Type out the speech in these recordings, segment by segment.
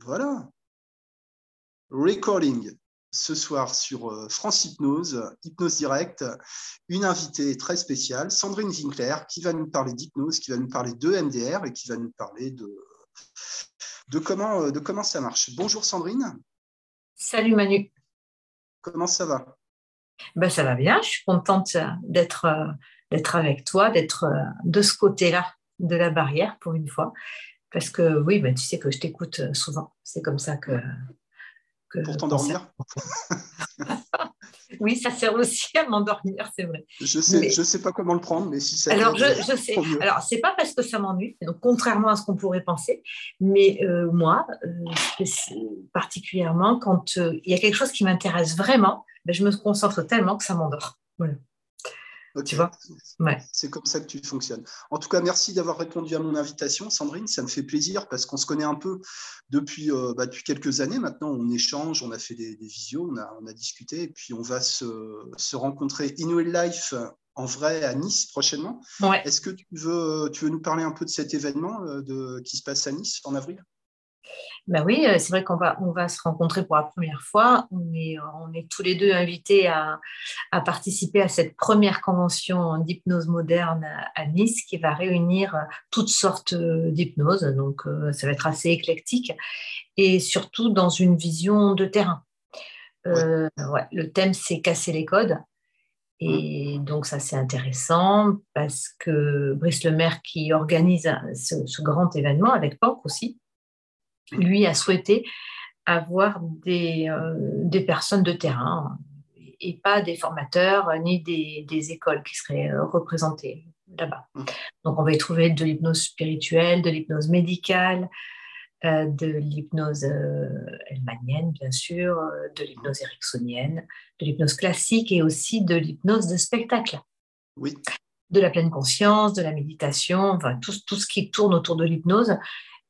Voilà. Recording ce soir sur euh, France Hypnose, Hypnose Direct, une invitée très spéciale, Sandrine Winkler, qui va nous parler d'hypnose, qui va nous parler de MDR et qui va nous parler de, de, comment, euh, de comment ça marche. Bonjour Sandrine. Salut Manu. Comment ça va? Ben, Ça va bien, je suis contente d'être euh, d'être avec toi, d'être de ce côté-là de la barrière pour une fois. Parce que oui, ben, tu sais que je t'écoute souvent. C'est comme ça que, pour t'endormir Oui, ça sert aussi à m'endormir, c'est vrai. Je sais, je sais pas comment le prendre, mais si ça. Alors, je, je sais. Alors, c'est pas parce que ça m'ennuie, donc contrairement à ce qu'on pourrait penser, mais euh, moi, euh, particulièrement, quand euh, il y a quelque chose qui m'intéresse vraiment, ben, je me concentre tellement que ça m'endort. Voilà. Tu vois? C'est comme ça que tu fonctionnes. En tout cas, merci d'avoir répondu à mon invitation, Sandrine. Ça me fait plaisir parce qu'on se connaît un peu depuis, euh, bah, depuis quelques années. Maintenant, on échange, on a fait des, visios, on a, on a, discuté, et puis on va se, se rencontrer in real life en vrai à Nice prochainement. Est-ce que tu veux, tu veux nous parler un peu de cet événement euh, de, qui se passe à Nice en avril? Ben oui, euh, c'est vrai qu'on va, on va se rencontrer pour la première fois. On est, on est tous les deux invités à, à participer à cette première convention d'hypnose moderne à, Nice qui va réunir toutes sortes d'hypnoses. Donc, euh, ça va être assez éclectique et surtout dans une vision de terrain. Euh, ouais, le thème, c'est casser les codes. Et mmh. donc, ça, c'est intéressant parce que Brice Lemaire, qui organise ce, ce grand événement avec POC aussi, lui a souhaité avoir des, euh, des personnes de terrain et pas des formateurs ni des, des écoles qui seraient euh, représentées là-bas. Mmh. Donc on va y trouver de l'hypnose spirituelle, de l'hypnose médicale, euh, de l'hypnose elmanienne, bien sûr, de l'hypnose ericksonienne, de l'hypnose classique et aussi de l'hypnose de spectacle. Oui. De la pleine conscience, de la méditation, enfin tout, tout ce qui tourne autour de l'hypnose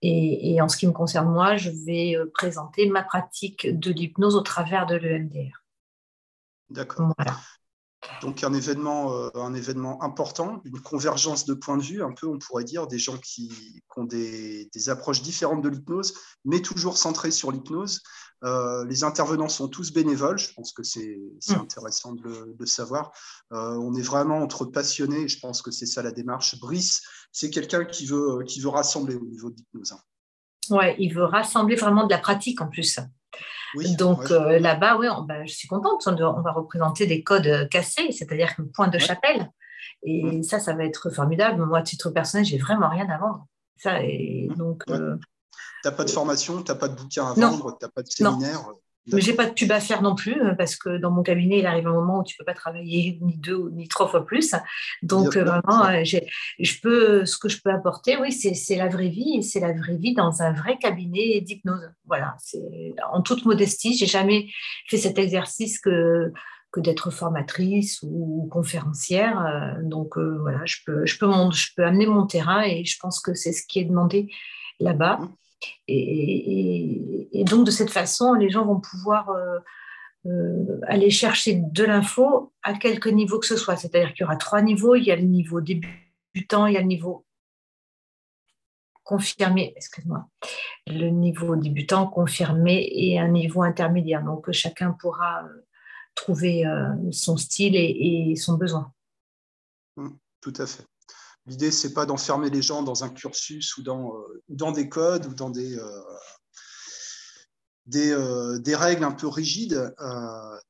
et, en ce qui me concerne, moi, je vais euh, présenter ma pratique de l'hypnose au travers de l'EMDR. D'accord. Donc un événement, euh, un événement important, une convergence de points de vue, un peu on pourrait dire, des gens qui, ont des, approches différentes de l'hypnose, mais toujours centrées sur l'hypnose. Euh, les intervenants sont tous bénévoles, je pense que c'est mm. intéressant de le, savoir. on est vraiment entre passionnés, je pense que c'est ça la démarche. Brice, c'est quelqu'un qui veut, qui veut rassembler au niveau de l'hypnose. Hein. Ouais, il veut rassembler vraiment de la pratique en plus. Donc euh, là-bas, oui, bah, je suis contente. On, va représenter des codes cassés, c'est-à-dire que point de chapelle. Et ça, ça va être formidable. Moi, à titre personnel, j'ai vraiment rien à vendre. Ça, et donc. Euh, tu n'as pas de formation, tu n'as pas de bouquin à vendre, tu n'as pas de séminaire. Mais j'ai pas de pub à faire non plus euh, parce que dans mon cabinet, il arrive un moment où tu peux pas travailler ni deux ni trois fois plus. Donc euh, vraiment, euh, je peux, ce que je peux apporter, oui, c'est la vraie vie et c'est la vraie vie dans un vrai cabinet d'hypnose. Voilà, c'est en toute modestie, j'ai jamais fait cet exercice que que d'être formatrice ou conférencière. Donc voilà, je peux, je, peux je peux amener mon terrain et je pense que c'est ce qui est demandé là-bas. Mmh. Et, donc, de cette façon, les gens vont pouvoir euh, euh, aller chercher de l'info à quelque niveau que ce soit. C'est-à-dire qu'il y aura trois niveaux. Il y a le niveau débutant, il y a le niveau confirmé, excuse-moi, le niveau débutant, confirmé et un niveau intermédiaire. Donc, chacun pourra euh, trouver son style et, son besoin. Mmh, tout à fait. L'idée, c'est pas d'enfermer les gens dans un cursus ou dans, euh, dans des codes ou dans des, euh, euh, des, règles un peu rigides.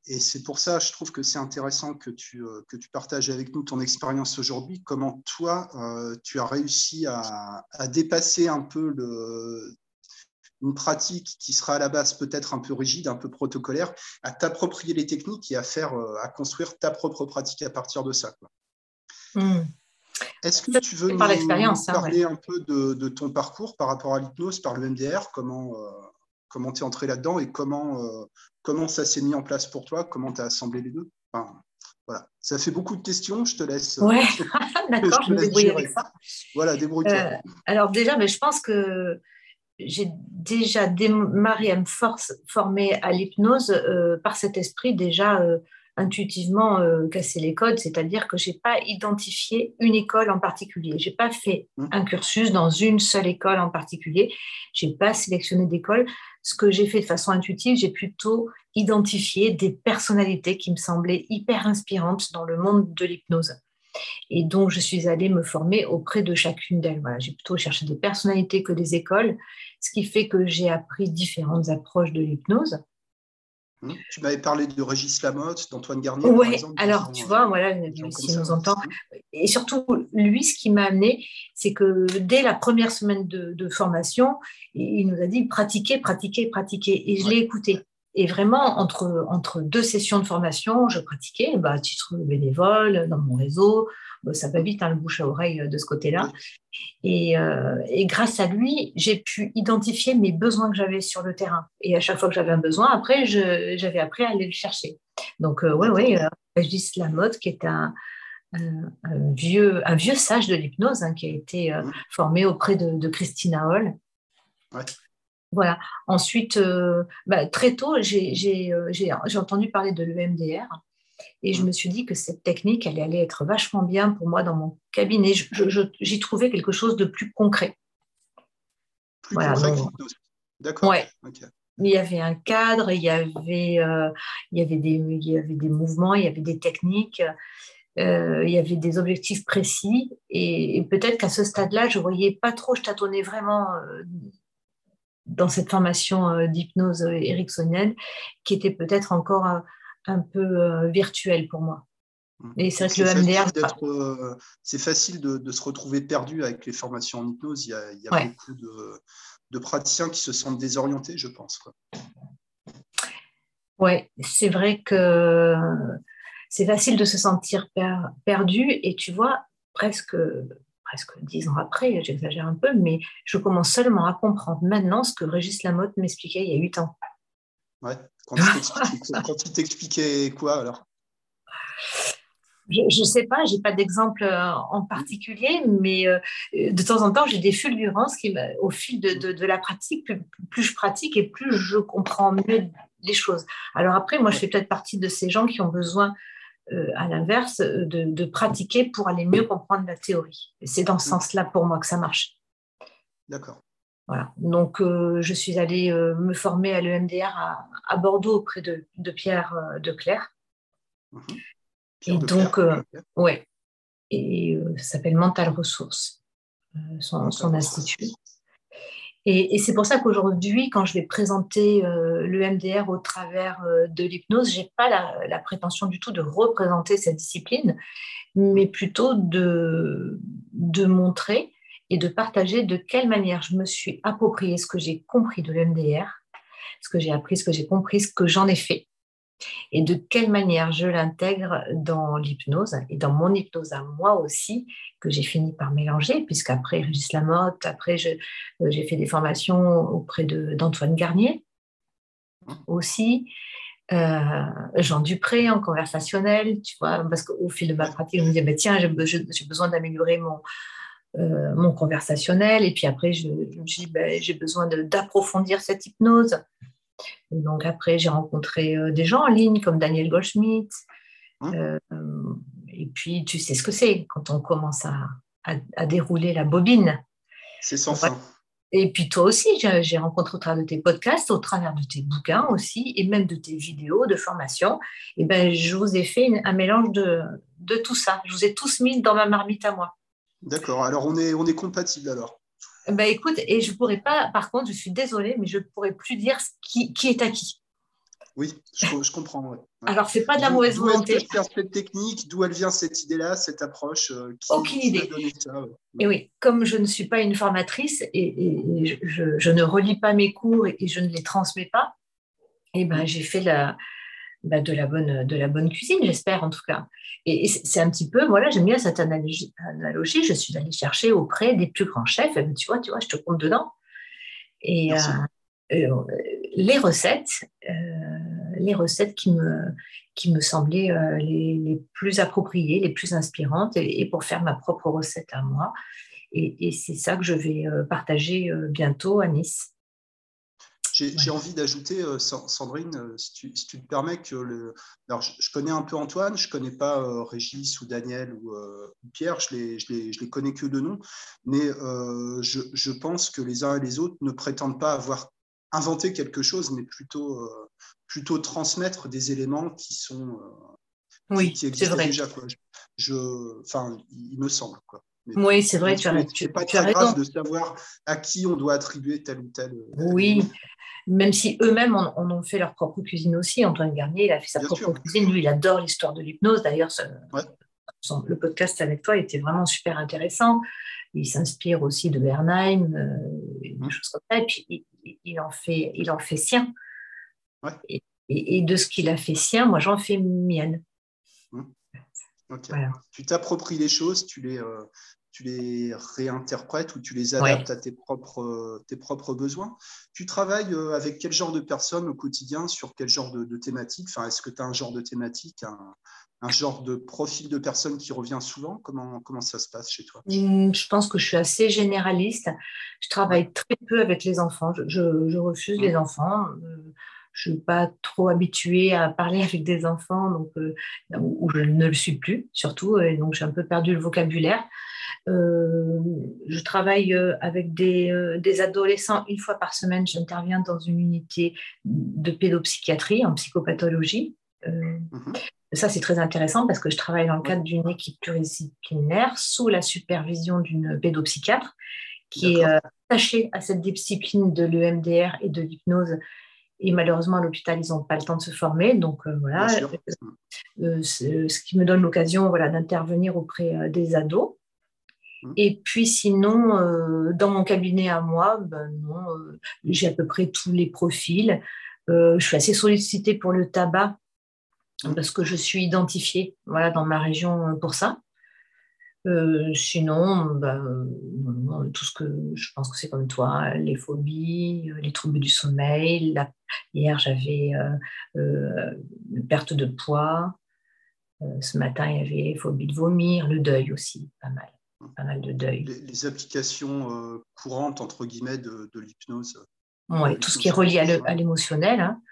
et c'est pour ça, je trouve que c'est intéressant que tu, que tu partages avec nous ton expérience aujourd'hui, comment toi, tu as réussi à, dépasser un peu le, une pratique qui sera à la base peut-être un peu rigide, un peu protocolaire, à t'approprier les techniques et à faire, à construire ta propre pratique à partir de ça. Mmh. Est-ce que tu veux nous, hein, parler un peu de, ton parcours par rapport à l'hypnose, par le MDR, comment euh, comment tu es entré là-dedans et comment, euh, comment ça s'est mis en place pour toi, comment tu as assemblé les deux? Voilà. Ça fait beaucoup de questions, je te laisse. Oui, d'accord, je, me débrouille avec ça. Voilà, débrouille-toi. Euh, alors déjà, mais je pense que j'ai déjà démarré à me former à l'hypnose par cet esprit déjà intuitivement euh, cassé les codes, c'est-à-dire que je n'ai pas identifié une école en particulier. Je n'ai pas fait mmh. un cursus dans une seule école en particulier. Je n'ai pas sélectionné d'école. Ce que j'ai fait de façon intuitive, j'ai plutôt identifié des personnalités qui me semblaient hyper inspirantes dans le monde de l'hypnose. Et donc, je suis allée me former auprès de chacune d'elles. Voilà, j'ai plutôt cherché des personnalités que des écoles, ce qui fait que j'ai appris différentes approches de l'hypnose. Mmh. Tu m'avais parlé de Régis Lamotte, d'Antoine Garnier. Oui, alors tu vois, voilà, s'il nous entend. Et surtout, lui, ce qui m'a amené, c'est que dès la première semaine de, formation, il nous a dit pratiquer, pratiquer, pratiquer. Et je l'ai écouté. Et vraiment, entre, entre deux sessions de formation, je pratiquais bah, à titre bénévole, dans mon réseau. Bah, ça va vite, hein, le bouche à oreille euh, de ce côté-là. Et, euh, et, grâce à lui, j'ai pu identifier mes besoins que j'avais sur le terrain. Et à chaque fois que j'avais un besoin, après, j'avais appris à aller le chercher. Donc, euh, ouais, ouais, euh, Régis Lamotte, qui est un, vieux, un vieux sage de l'hypnose, hein, qui a été euh, formé auprès de, de Christina Hall. Ouais. Voilà. Ensuite, euh, bah, très tôt, euh, j'ai entendu parler de l'EMDR et je mmh. me suis dit que cette technique, elle allait être vachement bien pour moi dans mon cabinet. J'y trouvais quelque chose de plus concret. Plus concret D'accord. Ouais. Il y avait un cadre, il y avait, euh, il, y avait des, il y avait des mouvements, il y avait des techniques, il y avait des objectifs précis. Et, et peut-être qu'à ce stade-là, je ne voyais pas trop, je tâtonnais vraiment dans cette formation euh, d'hypnose euh, ericksonienne qui était peut-être encore un, peu euh, virtuelle pour moi. Mmh. Et c'est vrai que le MDR. c'est facile de, se retrouver perdu avec les formations en hypnose. Il y a, beaucoup de, praticiens qui se sentent désorientés, je pense. Oui, c'est vrai que c'est facile de se sentir perdu et tu vois, presque presque dix ans après, j'exagère un peu, mais je commence seulement à comprendre maintenant ce que Régis Lamotte m'expliquait il y a huit ans. Ouais, quand il t'expliquait quoi alors? Je ne sais pas, je n'ai pas d'exemple euh, en particulier, mais euh, de temps en temps, j'ai des fulgurances qui, au fil de, de, la pratique, plus, plus, je pratique et plus je comprends mieux les choses. Alors après, moi, je fais peut-être partie de ces gens qui ont besoin à l'inverse, euh, de, pratiquer pour aller mieux comprendre la théorie. C'est dans ce sens-là pour moi que ça marche. D'accord. Voilà. Donc, euh, je suis allée me former à l'EMDR à, Bordeaux auprès de, Pierre de Clerc. Mhm. et donc, ouais. Et ça s'appelle Mental Ressources, son, son institut. Et, c'est pour ça qu'aujourd'hui, quand je vais présenter euh, le MDR au travers euh, de l'hypnose, je n'ai pas la, prétention du tout de représenter cette discipline, mais plutôt de, montrer et de partager de quelle manière je me suis approprié ce que j'ai compris de l'MDR, ce que j'ai appris, ce que j'ai compris, ce que j'en ai fait, et de quelle manière je l'intègre dans l'hypnose et dans mon hypnose à moi aussi, que j'ai fini par mélanger, puisqu'après Régis Lamotte, après euh, j'ai fait des formations auprès d'Antoine Garnier aussi. Euh, Jean Dupré en conversationnel, tu vois, parce qu'au fil de ma pratique, je me disais, bah, tiens, j'ai besoin d'améliorer mon, euh, mon conversationnel. Et puis après, je, me dit, bah, j'ai besoin d'approfondir cette hypnose. Donc après, j'ai rencontré euh, des gens en ligne comme Daniel Goldschmidt. Hein? Euh, et puis, tu sais ce que c'est quand on commence à, à, dérouler la bobine. C'est sans fin. Et puis toi aussi, j'ai rencontré au travers de tes podcasts, au travers de tes bouquins aussi, et même de tes vidéos de formation. Et ben, je vous ai fait un mélange de, de tout ça. Je vous ai tous mis dans ma marmite à moi. D'accord. Alors on est, on est compatible alors. Bah, écoute, et je pourrais pas, par contre, je suis désolée, mais je ne pourrais plus dire qui, qui est à qui. Oui, je, comprends. Ouais. Alors, c'est pas de la mauvaise volonté. D'où cette technique, d'où elle vient cette idée-là, cette approche euh, Aucune idée. Et oui, comme je ne suis pas une formatrice et, je, ne relis pas mes cours et, je ne les transmets pas, et eh ben, j'ai fait la, bah, de, la bonne, de la bonne cuisine, j'espère en tout cas. Et, c'est un petit peu, voilà, j'aime bien cette analogie, analogie, je suis allée chercher auprès des plus grands chefs, et tu vois, tu vois, je te compte dedans. Et euh, euh, les recettes, euh, les recettes qui me, qui me semblaient les, les, plus appropriées, les plus inspirantes, et, pour faire ma propre recette à moi. Et, et c'est ça que je vais partager bientôt à Nice. J'ai envie d'ajouter, euh, Sandrine, euh, si tu, si tu, te permets, que le... Alors, je, connais un peu Antoine, je ne connais pas euh, Régis ou Daniel ou, Pierre, je les, je, les, je les, connais que de nom, mais je, je, pense que les uns et les autres ne prétendent pas avoir inventé quelque chose, mais plutôt, plutôt transmettre des éléments qui sont oui, qui, existent vrai. déjà. Quoi. Je, enfin, il me semble. Quoi. oui, c'est vrai, tu as, tu, pas tu as grave de savoir à qui on doit attribuer tel ou tel. Oui, même si eux-mêmes en, ont fait leur propre cuisine aussi. Antoine Garnier, il a fait sa propre cuisine. Lui, il adore l'histoire de l'hypnose. D'ailleurs, le podcast avec toi était vraiment super intéressant. Il s'inspire aussi de Bernheim, euh, des mmh. choses comme ça. Et puis, il, en, fait, il en fait sien. Et, de ce qu'il a fait sien, moi, j'en fais mienne. Mmh. Tu t'appropries les choses, tu les, euh, tu les réinterprètes ou tu les adaptes à tes propres, tes propres besoins. Tu travailles euh, avec quel genre de personnes au quotidien, sur quel genre de, thématique enfin, Est-ce que tu as un genre de thématique, un, genre de profil de personne qui revient souvent? Comment, comment ça se passe chez toi? Mmh, Je pense que je suis assez généraliste. Je travaille très peu avec les enfants. Je, refuse les mmh. enfants. Euh, je ne suis pas trop habituée à parler avec des enfants, donc, euh, ou je ne le suis plus surtout, et donc j'ai un peu perdu le vocabulaire. Euh, je travaille euh, avec des, des, adolescents une fois par semaine. J'interviens dans une unité de pédopsychiatrie en psychopathologie. Mhm. Ça, c'est très intéressant parce que je travaille dans le cadre d'une équipe pluridisciplinaire sous la supervision d'une pédopsychiatre qui est attachée à cette discipline de l'EMDR et de l'hypnose et malheureusement, à l'hôpital, ils n'ont pas le temps de se former. Donc euh, voilà, euh, euh, ce qui me donne l'occasion voilà, d'intervenir auprès des ados. Mmh. Et puis sinon, dans mon cabinet à moi, ben non, j'ai à peu près tous les profils. je suis assez sollicitée pour le tabac parce que je suis identifiée voilà, dans ma région pour ça. Euh, sinon, bah, tout ce que je pense que c'est comme toi, les phobies, euh, les troubles du sommeil. hier, j'avais euh, une perte de poids. ce matin, il y avait phobie de vomir, le deuil aussi, pas mal, pas mal de deuil. Les, applications courantes entre guillemets de, l'hypnose. Oui, tout ce qui est relié à l'émotionnel. Hein.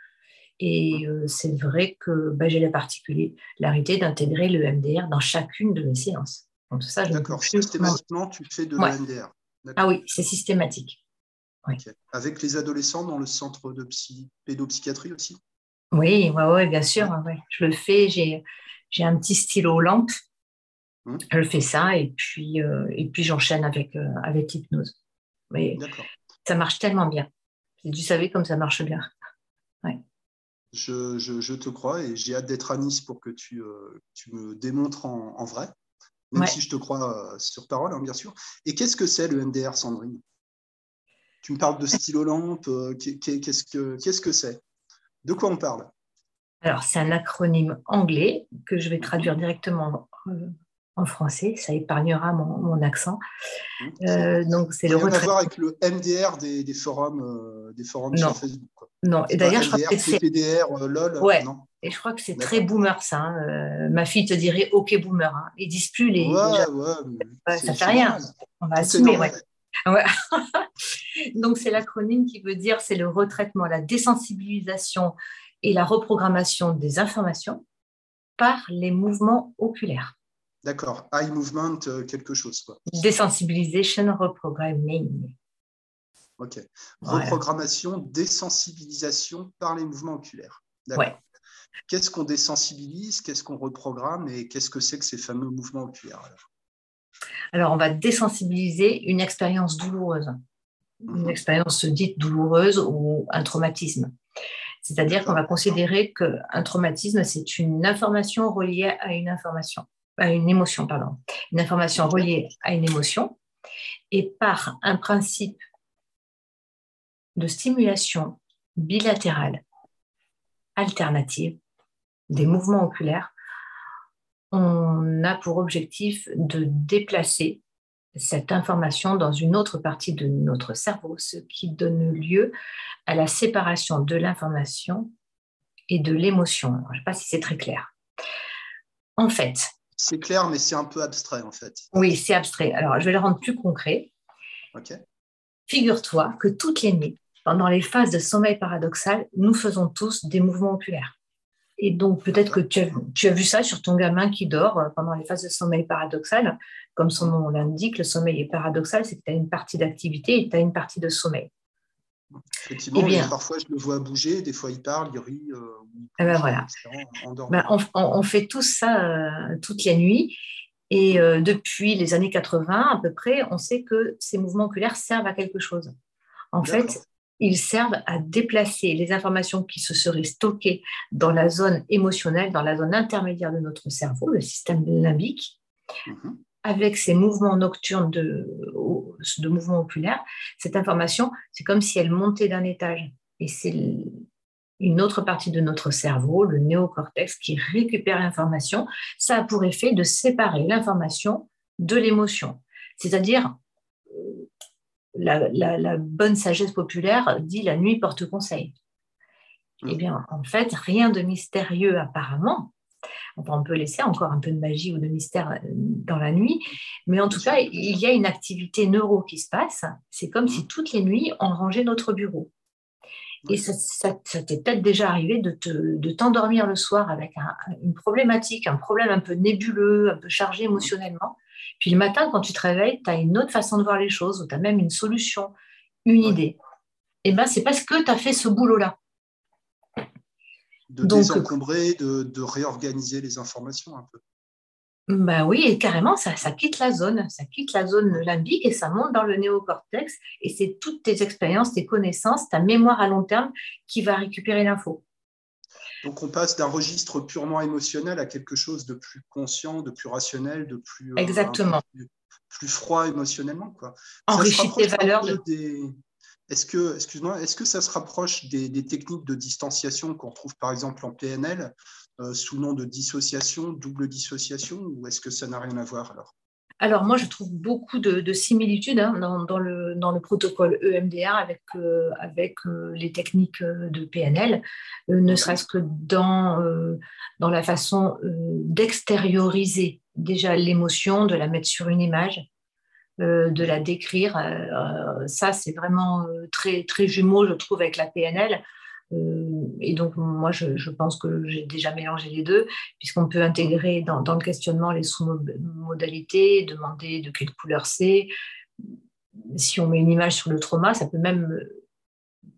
Et c'est vrai que bah, j'ai la particularité d'intégrer le MDR dans chacune de mes séances. D'accord, systématiquement, tu fais de l'EMDR. Ah oui, c'est systématique. Avec les adolescents dans le centre de psy... pédopsychiatrie aussi? Oui, ouais, ouais, bien sûr. Je le fais, j'ai, j'ai un petit stylo lampe. Hum. Je fais ça et puis, euh, et puis j'enchaîne avec, euh, avec l'hypnose. Mais ça marche tellement bien. Tu savais comme ça marche bien. Je, je, te crois et j'ai hâte d'être à Nice pour que tu, euh, tu me démontres en, en vrai même si je te crois euh, sur parole, hein, bien sûr. Et qu'est-ce que c'est le MDR, Sandrine? Tu me parles de stylo lampe, euh, qu'est-ce que qu'est-ce que c'est? De quoi on parle? Alors, c'est un acronyme anglais que je vais traduire directement euh, en français, ça épargnera mon, accent. Mmh, donc, c'est le retrait. voir avec le MDR des, forums, des forums sur Facebook. Non, et d'ailleurs, je crois que c'est. PDR, LOL, ouais. non et je crois que c'est très boomer ça. Hein. Euh, ma fille te dirait OK boomer. Hein. Ils disent plus les. Ouais, ouais, ça fait rien. On va assumer. Ouais. Donc c'est l'acronyme qui veut dire c'est le retraitement, la désensibilisation et la reprogrammation des informations par les mouvements oculaires. D'accord. Eye movement, euh, quelque chose. Quoi. Desensibilisation, reprogramming. Ok. Reprogrammation, désensibilisation par les mouvements oculaires. D'accord. Qu'est-ce qu'on désensibilise, qu'est-ce qu'on reprogramme et qu'est-ce que c'est que ces fameux mouvements oculaires alors, on va désensibiliser une expérience douloureuse, une mhm. expérience dite douloureuse ou un traumatisme. C'est-à-dire qu'on va considérer qu'un traumatisme, c'est une information reliée à une information, à une émotion, pardon, une information reliée à une émotion, et par un principe de stimulation bilatérale alternative, des mouvements oculaires, on a pour objectif de déplacer cette information dans une autre partie de notre cerveau, ce qui donne lieu à la séparation de l'information et de l'émotion. Je ne sais pas si c'est très clair. En fait. C'est clair, mais c'est un peu abstrait, en fait. Oui, c'est abstrait. Alors, je vais le rendre plus concret. Figure-toi que toutes les nuits, pendant les phases de sommeil paradoxal, nous faisons tous des mouvements oculaires. Et donc, peut-être que tu as, tu as, vu ça sur ton gamin qui dort euh, pendant les phases de sommeil paradoxal. Comme son nom l'indique, le sommeil est paradoxal, c'est que tu as une partie d'activité et tu as une partie de sommeil. Effectivement, eh parfois je le vois bouger, des fois il parle, il rit. Euh, eh ben voilà. Ben, on, on, fait tout ça euh, toutes les nuits. Et euh, depuis les années 80 à peu près, on sait que ces mouvements oculaires servent à quelque chose. En fait, ils servent à déplacer les informations qui se seraient stockées dans la zone émotionnelle, dans la zone intermédiaire de notre cerveau, le système limbique, mhm. Avec ces mouvements nocturnes de, de mouvements oculaires. Cette information, c'est comme si elle montait d'un étage. Et c'est une autre partie de notre cerveau, le néocortex, qui récupère l'information. Ça a pour effet de séparer l'information de l'émotion. C'est-à-dire, euh, la, bonne sagesse populaire dit la nuit porte conseil. Eh bien, en fait, rien de mystérieux apparemment. On peut laisser encore un peu de magie ou de mystère euh, dans la nuit, mais en tout cas, il y a une activité neuro qui se passe. C'est comme si toutes les nuits, on rangeait notre bureau. Et ça, t'est peut-être déjà arrivé de, t'endormir le soir avec une problématique, un problème un peu nébuleux, un peu chargé émotionnellement. Puis le matin, quand tu te réveilles, tu as une autre façon de voir les choses, ou tu as même une solution, une idée. Et eh bien, c'est parce que tu as fait ce boulot-là. De désencombrer, de, de réorganiser les informations un peu. Ben oui, et carrément, ça, ça, quitte la zone, ça quitte la zone limbique et ça monte dans le néocortex. Et c'est toutes tes expériences, tes connaissances, ta mémoire à long terme qui va récupérer l'info. Donc on passe d'un registre purement émotionnel à quelque chose de plus conscient, de plus rationnel, de plus, euh, Exactement. plus, froid émotionnellement. Quoi. Enrichir tes valeurs. De... Est-ce que, excuse-moi, est-ce que ça se rapproche des, techniques de distanciation qu'on trouve par exemple en PNL euh, sous nom de dissociation, double dissociation, ou est-ce que ça n'a rien à voir alors? Alors moi, je trouve beaucoup de, similitudes hein, dans, le, protocole EMDR avec, euh, euh, les techniques de PNL, ne serait-ce que dans la façon d'extérioriser déjà l'émotion, de la mettre sur une image, de la décrire. ça, c'est vraiment très, très jumeau, je trouve, avec la PNL. Euh, et donc, moi, je, pense que j'ai déjà mélangé les deux, puisqu'on peut intégrer dans, le questionnement les sous-modalités, demander de quelle couleur c'est. Si on met une image sur le trauma, ça peut même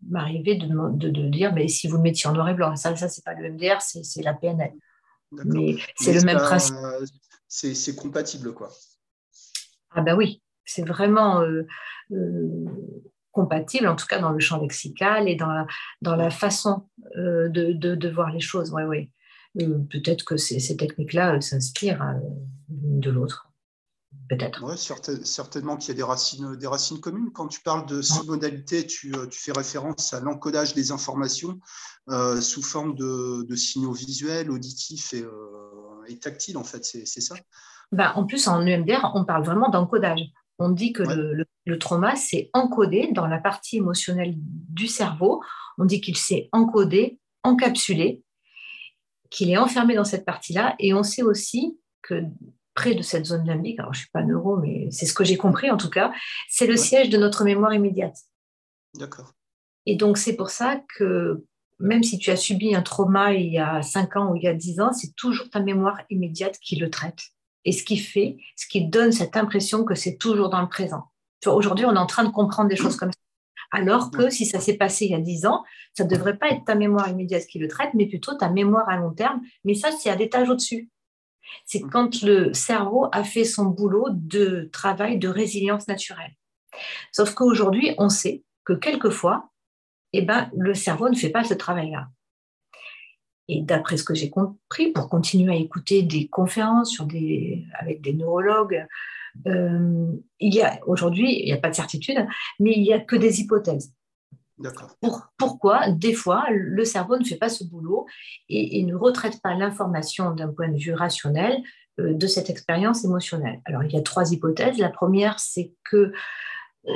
m'arriver de, de, dire, mais si vous le mettiez en noir et blanc, ça, ça c'est pas le MDR, c'est la PNL. Mais c'est le même principe. C'est compatible, quoi. Ah ben oui, c'est vraiment... Euh, euh, compatible, en tout cas dans le champ lexical et dans la, dans la façon euh, de, de, voir les choses. Ouais, ouais. Peut-être que ces, ces techniques-là s'inspirent l'une de l'autre. Peut-être. Oui, certainement qu'il y a des racines, des racines communes. Quand tu parles de ces modalités, tu, tu, fais référence à l'encodage des informations sous forme de, de, signaux visuels, auditifs et, et tactiles, en fait, c'est ça? Ben, En plus, en EMDR, on parle vraiment d'encodage. On dit que le, trauma s'est encodé dans la partie émotionnelle du cerveau. On dit qu'il s'est encodé, encapsulé, qu'il est enfermé dans cette partie-là. Et on sait aussi que près de cette zone limbique, alors je ne suis pas neuro, mais c'est ce que j'ai compris en tout cas, c'est le siège de notre mémoire immédiate. D'accord. Et donc c'est pour ça que même si tu as subi un trauma il y a 5 ans ou il y a 10 ans, c'est toujours ta mémoire immédiate qui le traite et ce qui fait, ce qui donne cette impression que c'est toujours dans le présent. Aujourd'hui, on est en train de comprendre des choses comme ça. Alors que si ça s'est passé il y a 10 ans, ça ne devrait pas être ta mémoire immédiate qui le traite, mais plutôt ta mémoire à long terme. Mais ça, c'est à l'étage au-dessus. C'est mmh. quand le cerveau a fait son boulot de travail de résilience naturelle. Sauf qu'aujourd'hui, on sait que quelquefois, eh ben, le cerveau ne fait pas ce travail-là. Et d'après ce que j'ai compris, pour continuer à écouter des conférences sur des, avec des neurologues, euh, il y a aujourd'hui, il n'y a pas de certitude, mais il n'y a que des hypothèses. Pour, pourquoi, des fois, le cerveau ne fait pas ce boulot et, ne retraite pas l'information d'un point de vue rationnel euh, de cette expérience émotionnelle? Alors, il y a trois hypothèses. La première, c'est que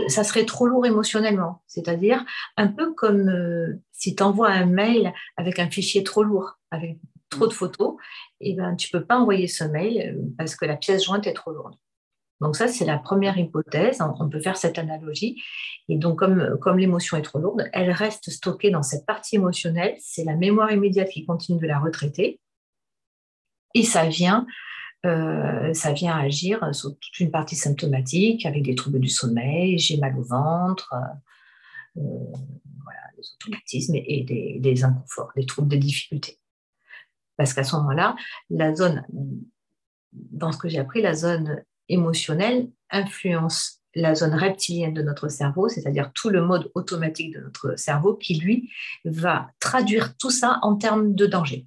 ça serait trop lourd émotionnellement. C'est-à-dire un peu comme euh, si tu envoies un mail avec un fichier trop lourd, avec trop de photos, et eh ben, tu ne peux pas envoyer ce mail euh, parce que la pièce jointe est trop lourde. Donc ça, c'est la première hypothèse. On peut faire cette analogie. Et donc, comme, comme l'émotion est trop lourde, elle reste stockée dans cette partie émotionnelle. C'est la mémoire immédiate qui continue de la retraiter. Et ça vient, euh, ça vient agir sur toute une partie symptomatique avec des troubles du sommeil, j'ai mal au ventre, euh, voilà, des automatismes et, des, des inconforts, des troubles, des difficultés. Parce qu'à ce moment-là, la zone, dans ce que j'ai appris, la zone émotionnelle influence la zone reptilienne de notre cerveau, c'est-à-dire tout le mode automatique de notre cerveau qui, lui, va traduire tout ça en termes de danger.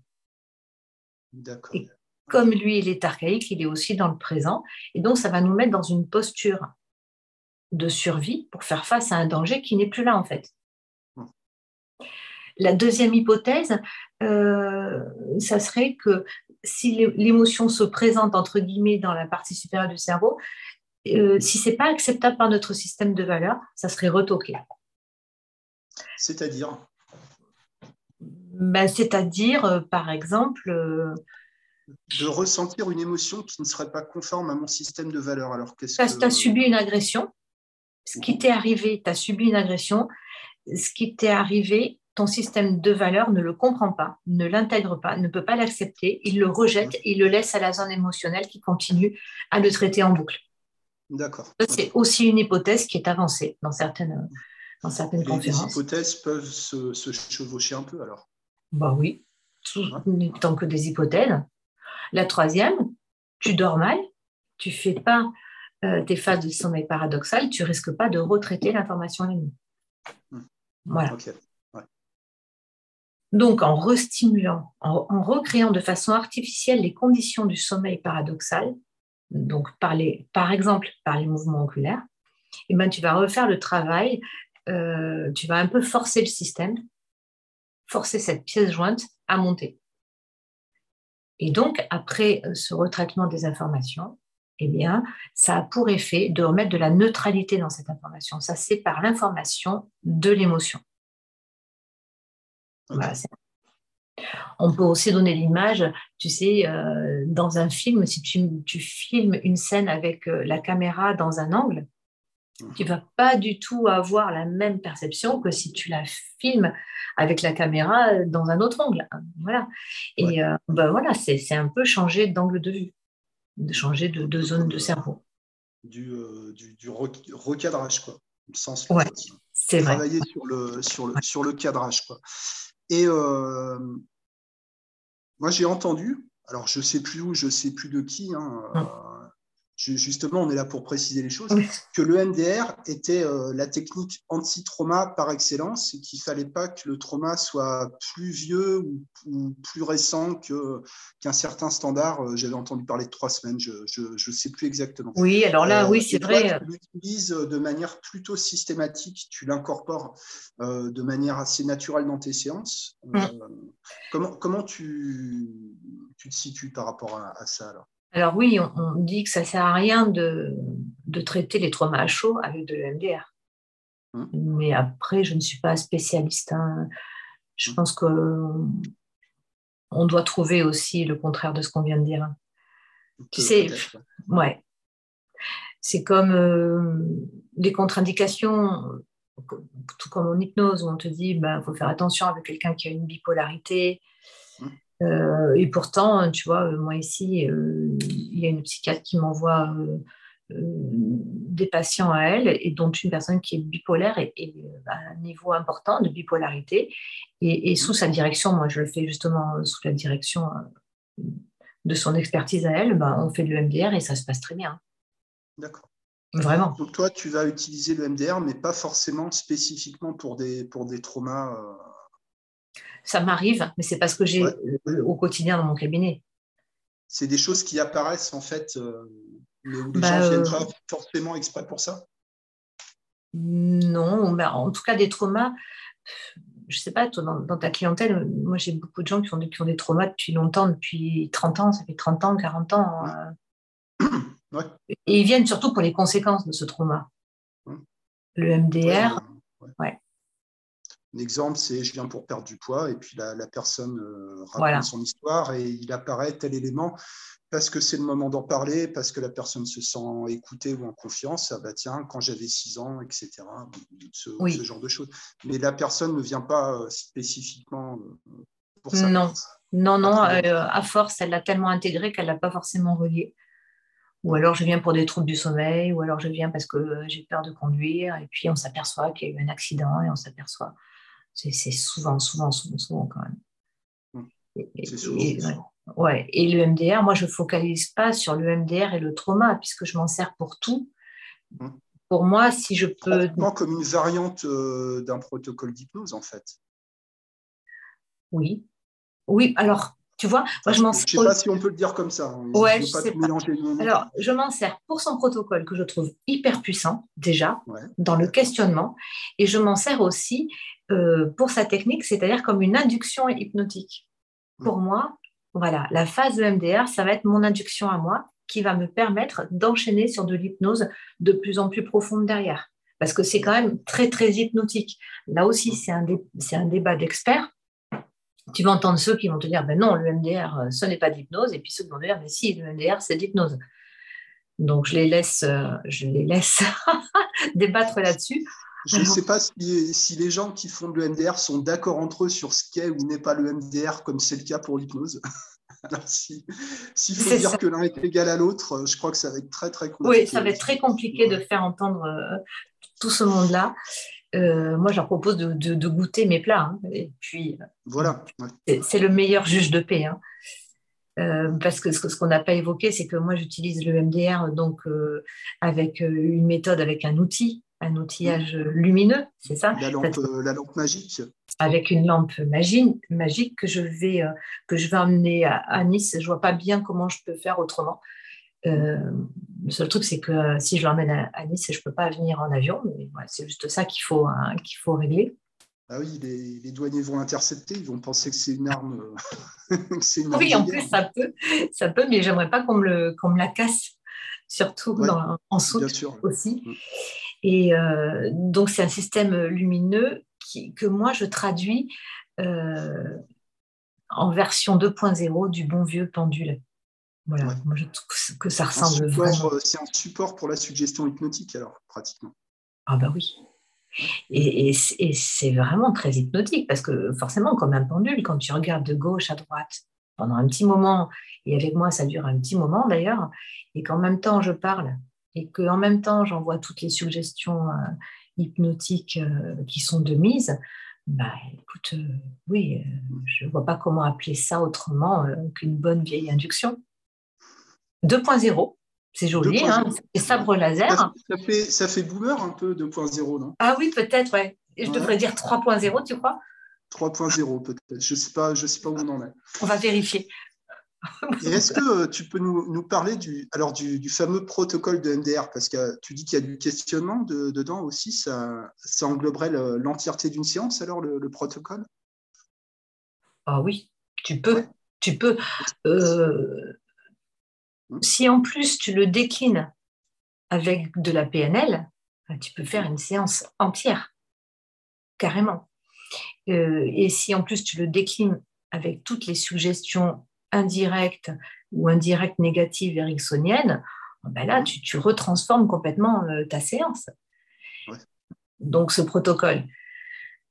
Et comme lui, il est archaïque, il est aussi dans le présent. Et donc, ça va nous mettre dans une posture de survie pour faire face à un danger qui n'est plus là, en fait. La deuxième hypothèse, euh, ça serait que si l'émotion se présente entre guillemets dans la partie supérieure du cerveau, euh, si c'est pas acceptable par notre système de valeurs, ça serait retoqué. C'est-à-dire? Ben, C'est-à-dire, euh, par exemple. De ressentir une émotion qui ne serait pas conforme à mon système de valeurs. Alors, qu'est-ce que... Tu as subi une agression. Ce qui t'est arrivé, tu as subi une agression. Ce qui t'est arrivé, ton système de valeurs ne le comprend pas, ne l'intègre pas, ne peut pas l'accepter, il le rejette, il le laisse à la zone émotionnelle qui continue à le traiter en boucle. D'accord. C'est aussi une hypothèse qui est avancée dans certaines, dans certaines conférences. Les hypothèses peuvent se, chevaucher un peu alors Bah oui, tant que des hypothèses. La troisième, tu dors mal, tu fais pas euh, tes phases de sommeil paradoxal, tu risques pas de retraiter l'information nuit. Hmm. Voilà. Donc, en restimulant, en, recréant de façon artificielle les conditions du sommeil paradoxal, donc par, par exemple par les mouvements oculaires, et eh ben, tu vas refaire le travail, euh, tu vas un peu forcer le système, forcer cette pièce jointe à monter. Et donc, après euh, ce retraitement des informations, eh bien, ça a pour effet de remettre de la neutralité dans cette information. Ça sépare l'information de l'émotion. On peut aussi donner l'image, tu sais, euh, dans un film, si tu, filmes une scène avec euh, la caméra dans un angle, tu ne vas pas du tout avoir la même perception que si tu la filmes avec la caméra euh, dans un autre angle. Voilà. Et ben voilà, c'est un peu changer d'angle de vue, de changer de, zone de cerveau. Du, recadrage, quoi. Le sens. Ouais, c'est vrai. Travailler sur le, sur, le, sur le cadrage, quoi. Et euh, moi, j'ai entendu, alors je ne sais plus où, je ne sais plus de qui, hein, hum justement, on est là pour préciser les choses, que le MDR était euh, la technique anti-trauma par excellence et qu'il ne fallait pas que le trauma soit plus vieux ou, plus récent qu'un certain standard. Euh, j'avais entendu parler de trois semaines, je ne sais plus exactement. Oui, alors là, oui, euh, c'est vrai. Tu l'utilises de manière plutôt systématique, tu l'incorpores de manière assez naturelle dans tes séances. Hum. comment, comment tu, tu, te situes par rapport à, à ça alors? Alors oui, on, dit que ça ne sert à rien de, traiter les traumas à chaud avec de l'EMDR. Hum. Mais après, je ne suis pas spécialiste. Hein. Je hum. pense qu'on doit trouver aussi le contraire de ce qu'on vient de dire. Tu sais, ouais. C'est comme euh, les contre-indications, tout comme en hypnose, où on te dit il ben, faut faire attention avec quelqu'un qui a une bipolarité, euh, et pourtant, tu vois, euh, moi ici, euh, il y a une psychiatre qui m'envoie des patients à elle, et dont une personne qui est bipolaire et, à un niveau important de bipolarité. Et, sous sa direction, moi je le fais justement sous la direction de son expertise à elle, bah, on fait de l'EMDR et ça se passe très bien. D'accord. Vraiment. Donc toi, tu vas utiliser le MDR, mais pas forcément spécifiquement pour des, pour des traumas ça m'arrive, mais c'est parce que j'ai euh, au quotidien dans mon cabinet. C'est des choses qui apparaissent en fait, euh, mais où les bah, gens viennent euh, pas forcément exprès pour ça? Non, mais en tout cas des traumas. Je ne sais pas, toi, dans, ta clientèle, moi j'ai beaucoup de gens qui ont, qui ont, des traumas depuis longtemps, depuis 30 ans, ça fait 30 ans, 40 ans. Et ils viennent surtout pour les conséquences de ce trauma. Le MDR, ouais. Un exemple, c'est je viens pour perdre du poids et puis la, personne raconte son histoire et il apparaît tel élément parce que c'est le moment d'en parler, parce que la personne se sent écoutée ou en confiance, ah bah tiens, quand j'avais 6 ans, etc. Ce, genre de choses. Mais la personne ne vient pas spécifiquement pour ça. Non, non, non, à force, elle l'a tellement intégré qu'elle l'a pas forcément relié. Ou alors je viens pour des troubles du sommeil, ou alors je viens parce que j'ai peur de conduire, et puis on s'aperçoit qu'il y a eu un accident, et on s'aperçoit. C'est souvent, souvent, souvent, souvent quand même. C'est souvent. ouais. et le MDR, moi je ne focalise pas sur le MDR et le trauma, puisque je m'en sers pour tout. Hum. Pour moi, si je peux. Comme une variante euh, d'un protocole d'hypnose, en fait. Oui. Oui, alors tu vois, moi, je m'en Je ne sais pas si on peut le dire comme ça. Hein. Ouais, je, sais pas. Alors, je m'en sers pour son protocole que je trouve hyper puissant, déjà, dans le questionnement. Et je m'en sers aussi euh, pour sa technique, c'est-à-dire comme une induction hypnotique. Pour moi, voilà, la phase de MDR, ça va être mon induction à moi qui va me permettre d'enchaîner sur de l'hypnose de plus en plus profonde derrière. Parce que c'est quand même très, très hypnotique. Là aussi, c'est un, un débat d'experts tu vas entendre ceux qui vont te dire, ben non, le MDR, euh, ce n'est pas d'hypnose, et puis ceux qui vont te dire, mais si, le MDR, c'est d'hypnose. Donc, je les laisse, euh, je les laisse débattre là-dessus. Je ne sais pas si, les gens qui font le MDR sont d'accord entre eux sur ce qu'est ou n'est pas le MDR, comme c'est le cas pour l'hypnose. Alors, s'il faut dire que l'un est égal à l'autre, euh, je crois que ça va être très, très compliqué. Oui, ça va être très compliqué de faire entendre tout ce monde-là. Euh, moi, je leur propose de, goûter mes plats. Hein. Et puis, voilà. C'est le meilleur juge de paix. Hein. Euh, parce que ce, qu'on n'a pas évoqué, c'est que moi, j'utilise le MDR donc, euh, avec une méthode, avec un outil, un outillage lumineux, c'est ça? La lampe, magique. Avec une lampe magique, magique que je vais, que je vais emmener à, à Nice. Je ne vois pas bien comment je peux faire autrement. Euh, le seul truc, c'est que euh, si je l'emmène à, Nice, je ne peux pas venir en avion. Mais c'est juste ça qu'il faut, hein, qu'il faut régler. Ah oui, les, douaniers vont intercepter, ils vont penser que c'est une arme. Euh, oui, en plus, ça peut, ça peut mais j'aimerais pas qu'on me, me la casse, surtout en soute aussi. Mm. Et donc, c'est un système lumineux qui, que moi, je traduis en version 2.0 du bon vieux pendule. Voilà, moi je trouve que ça ressemble vraiment. Euh, c'est un support pour la suggestion hypnotique, alors, pratiquement. Ah, bah oui. Et, c'est vraiment très hypnotique parce que forcément, comme un pendule, quand tu regardes de gauche à droite pendant un petit moment, et avec moi ça dure un petit moment d'ailleurs, et qu'en même temps je parle, et qu'en même temps j'envoie toutes les suggestions euh, hypnotiques euh, qui sont de mise, bah écoute, oui, je ne vois pas comment appeler ça autrement qu'une bonne vieille induction. 2.0. C'est joli, hein, c'est sabre laser. Ça, fait, ça fait boomer un peu 2.0, non? Ah oui, peut-être, ouais. Je devrais dire 3.0, tu crois? 3.0 peut-être. Je ne sais, pas, je sais pas où on en est. On va vérifier. est-ce que euh, tu peux nous, parler du, alors du, fameux protocole de MDR Parce que tu dis qu'il y a du questionnement dedans aussi. Ça, ça engloberait l'entièreté d'une séance, alors, le, protocole? Ah oui, tu peux. Tu peux. Euh. Si en plus tu le déclines avec de la PNL, bah, tu peux faire une séance entière, carrément. Euh, et si en plus tu le déclines avec toutes les suggestions indirectes ou indirectes négatives ericksoniennes, bah là, tu, retransformes complètement euh, ta séance. Donc, ce protocole.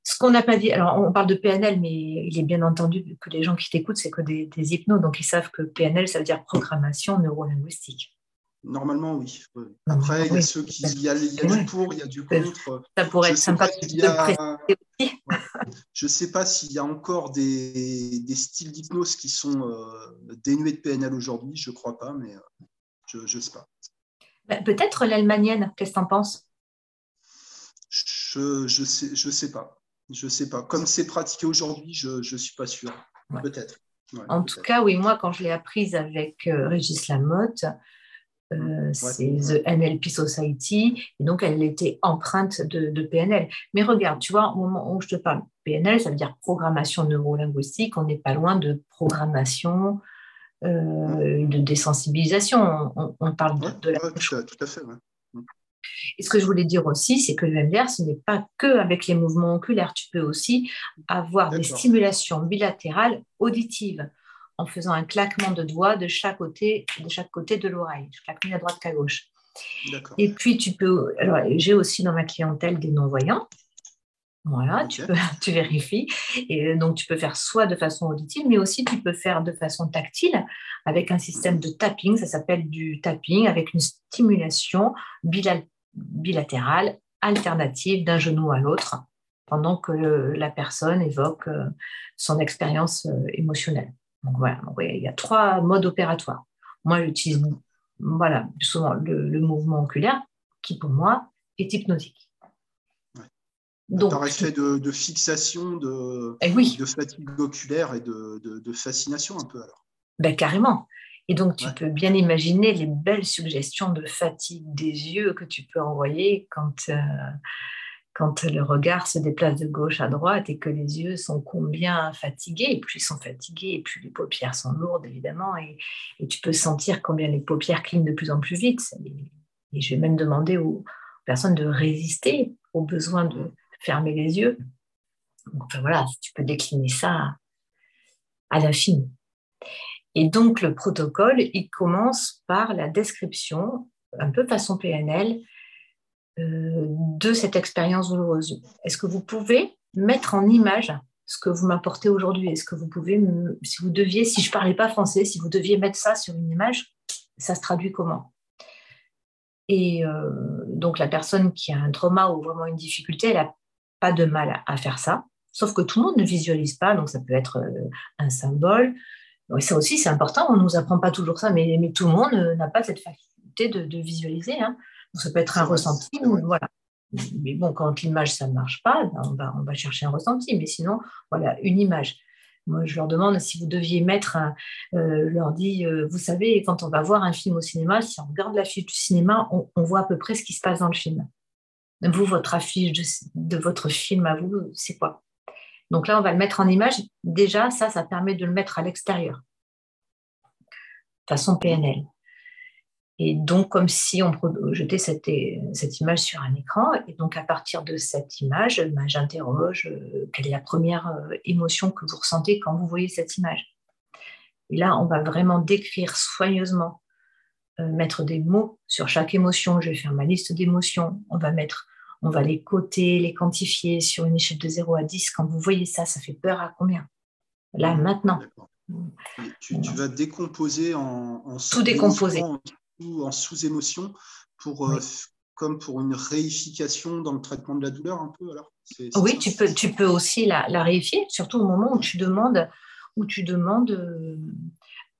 Ce qu'on n'a pas dit, alors on parle de PNL, mais il est bien entendu que les gens qui t'écoutent, c'est que des, hypnos, donc ils savent que PNL, ça veut dire programmation neurolinguistique. Normalement, oui. Après, il y a ceux qui. Il y a, du pour, il y a du contre. Ça pourrait être sympa de aussi. Je ne sais pas s'il y a encore des, styles d'hypnose qui sont euh, dénués de PNL aujourd'hui, je ne crois pas, mais euh, je ne sais pas. Bah, peut-être l'allemanienne, qu'est-ce que tu en penses? Je ne sais, je sais pas. Je ne sais pas. Comme c'est pratiqué aujourd'hui, je ne suis pas sûr. Peut-être. en tout cas, oui, moi, quand je l'ai apprise avec euh, Régis Lamotte, euh, c'est The NLP Society, et donc elle était empreinte de, PNL. Mais regarde, tu vois, au moment où je te parle PNL, ça veut dire programmation neurolinguistique, on n'est pas loin de programmation, euh, de désensibilisation. On, parle de, la tout, à fait. Et ce que je voulais dire aussi, c'est que le MDR, ce n'est pas que avec les mouvements oculaires. Tu peux aussi avoir des stimulations bilatérales auditives en faisant un claquement de doigts de chaque côté de, chaque côté de l'oreille. Je claque à droite qu'à gauche. Et puis, tu peux. Alors, j'ai aussi dans ma clientèle des non-voyants. Voilà, tu, peux, tu vérifies. Et donc, tu peux faire soit de façon auditive, mais aussi tu peux faire de façon tactile avec un système de tapping. Ça s'appelle du tapping avec une stimulation bilatérale alternative d'un genou à l'autre pendant que la personne évoque euh, son expérience euh, émotionnelle. Donc voilà, il y a trois modes opératoires. Moi, j'utilise voilà, souvent le, mouvement oculaire qui, pour moi, est hypnotique. Donc, un effet de, fixation, de, eh de fatigue oculaire et de, fascination un peu alors. Ben, carrément. Et donc, tu peux bien imaginer les belles suggestions de fatigue des yeux que tu peux envoyer quand, euh, quand le regard se déplace de gauche à droite et que les yeux sont combien fatigués, et plus ils sont fatigués, et plus les paupières sont lourdes, évidemment, et, tu peux sentir combien les paupières clignent de plus en plus vite. Et, je vais même demander aux personnes de résister au besoin de fermer les yeux. Donc voilà, tu peux décliner ça à l'infini. Et donc le protocole, il commence par la description, un peu façon PNL, euh, de cette expérience douloureuse. Est-ce que vous pouvez mettre en image ce que vous m'apportez aujourd'hui? Est-ce que vous pouvez, si vous deviez, si je ne parlais pas français, si vous deviez mettre ça sur une image, ça se traduit comment? Et euh, donc la personne qui a un trauma ou vraiment une difficulté, elle n'a pas de mal à faire ça. Sauf que tout le monde ne visualise pas, donc ça peut être euh, un symbole. Et ça aussi, c'est important, on ne nous apprend pas toujours ça, mais, mais tout le monde n'a pas cette faculté de, de visualiser. Hein ça peut être un ressenti, voilà. Mais bon, quand l'image, ça ne marche pas, ben, on, va, on va chercher un ressenti. Mais sinon, voilà, une image. Moi, je leur demande si vous deviez mettre, un, euh, leur dis, euh, vous savez, quand on va voir un film au cinéma, si on regarde l'affiche du cinéma, on, voit à peu près ce qui se passe dans le film. Vous, votre affiche de, de votre film à vous, c'est quoi? Donc là, on va le mettre en image. Déjà, ça, ça permet de le mettre à l'extérieur, façon PNL. Et donc, comme si on jetait cette, image sur un écran. Et donc, à partir de cette image, ben, j'interroge euh, quelle est la première euh, émotion que vous ressentez quand vous voyez cette image. Et là, on va vraiment décrire soigneusement, euh, mettre des mots sur chaque émotion. Je vais faire ma liste d'émotions. On va mettre, on va les coter, les quantifier sur une échelle de 0 à 10. Quand vous voyez ça, ça fait peur à combien? Là, maintenant. Tu, vas décomposer en, en tout décomposer. en sous-émotion pour, euh, comme pour une réification dans le traitement de la douleur un peu alors? Oui, tu peux, tu peux aussi la, la, réifier, surtout au moment où tu demandes, où tu demandes euh,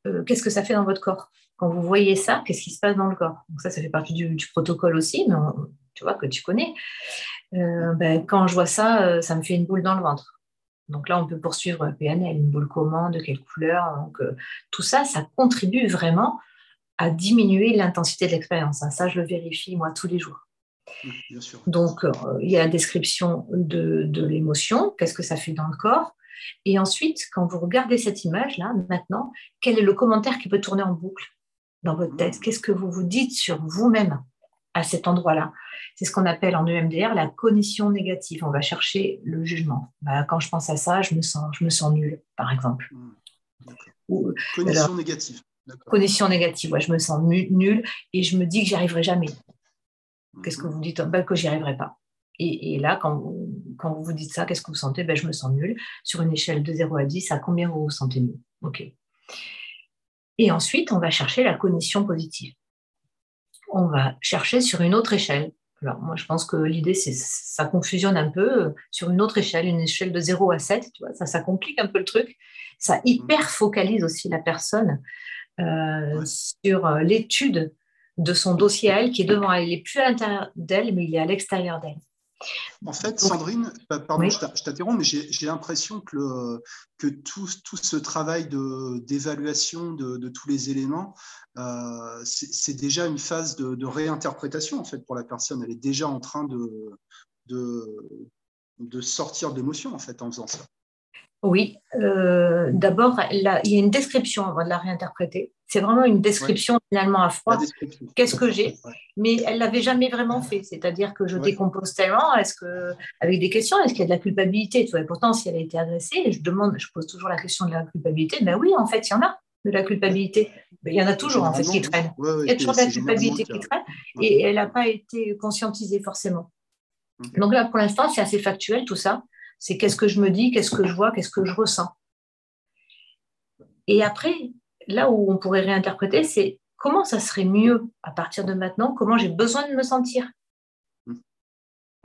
euh, qu'est-ce que ça fait dans votre corps? Quand vous voyez ça, qu'est-ce qui se passe dans le corps? Donc ça, ça fait partie du, protocole aussi, mais tu vois que tu connais. ben, quand je vois ça, ça me fait une boule dans le ventre. Donc là, on peut poursuivre PNL, une boule comment, de quelle couleur. Donc, tout ça, ça contribue vraiment à diminuer l'intensité de l'expérience. Hein. Ça, je le vérifie moi tous les jours. Donc, euh, il y a la description de, l'émotion, qu'est-ce que ça fait dans le corps. Et ensuite, quand vous regardez cette image-là, maintenant, quel est le commentaire qui peut tourner en boucle dans votre tête? Mmh. Qu'est-ce que vous vous dites sur vous-même? À cet endroit-là C'est ce qu'on appelle en EMDR la cognition négative. On va chercher le jugement. Bah, quand je pense à ça, je me sens, je me sens nul, par exemple. Mmh. cognition négative. Condition négative, je me sens nulle et je me dis que j'y arriverai jamais. Qu'est-ce que vous dites? Ben, Que j'y arriverai pas. Et, là, quand vous, quand vous, vous dites ça, qu'est-ce que vous sentez? Ben, Je me sens nulle. Sur une échelle de 0 à 10, à combien vous vous sentez nul? OK. Et ensuite, on va chercher la cognition positive. On va chercher sur une autre échelle. Alors, moi, je pense que l'idée, c'est ça confusionne un peu sur une autre échelle, une échelle de 0 à 7. Tu vois, ça, ça complique un peu le truc. Ça hyper focalise aussi la personne euh, sur euh, l'étude de son dossier à elle qui est devant elle. Il n'est plus à l'intérieur d'elle, mais il est à l'extérieur d'elle. En fait, Sandrine, pardon, je t'interromps, mais j'ai l'impression que, que tout, tout, ce travail d'évaluation de, de, tous les éléments, euh, c'est déjà une phase de, de, réinterprétation en fait pour la personne. Elle est déjà en train de, de, de sortir d'émotion en fait en faisant ça. Oui, euh, d'abord, il y a une description avant de la réinterpréter. C'est vraiment une description finalement à froid. Qu'est-ce que j'ai Mais elle l'avait jamais vraiment fait. C'est-à-dire que je décompose tellement. Est-ce que avec des questions, est-ce qu'il y a de la culpabilité Et pourtant, si elle a été agressée, je demande, je pose toujours la question de la culpabilité. Ben oui, en fait, il y en a de la culpabilité. Ben, il y en a toujours en fait qui traînent. il y a toujours de la culpabilité qui traîne et elle n'a pas été conscientisée forcément. Donc là, pour l'instant, c'est assez factuel tout ça. C'est qu'est-ce que je me dis, qu'est-ce que je vois, qu'est-ce que je ressens. Et après, là où on pourrait réinterpréter, c'est comment ça serait mieux à partir de maintenant, comment j'ai besoin de me sentir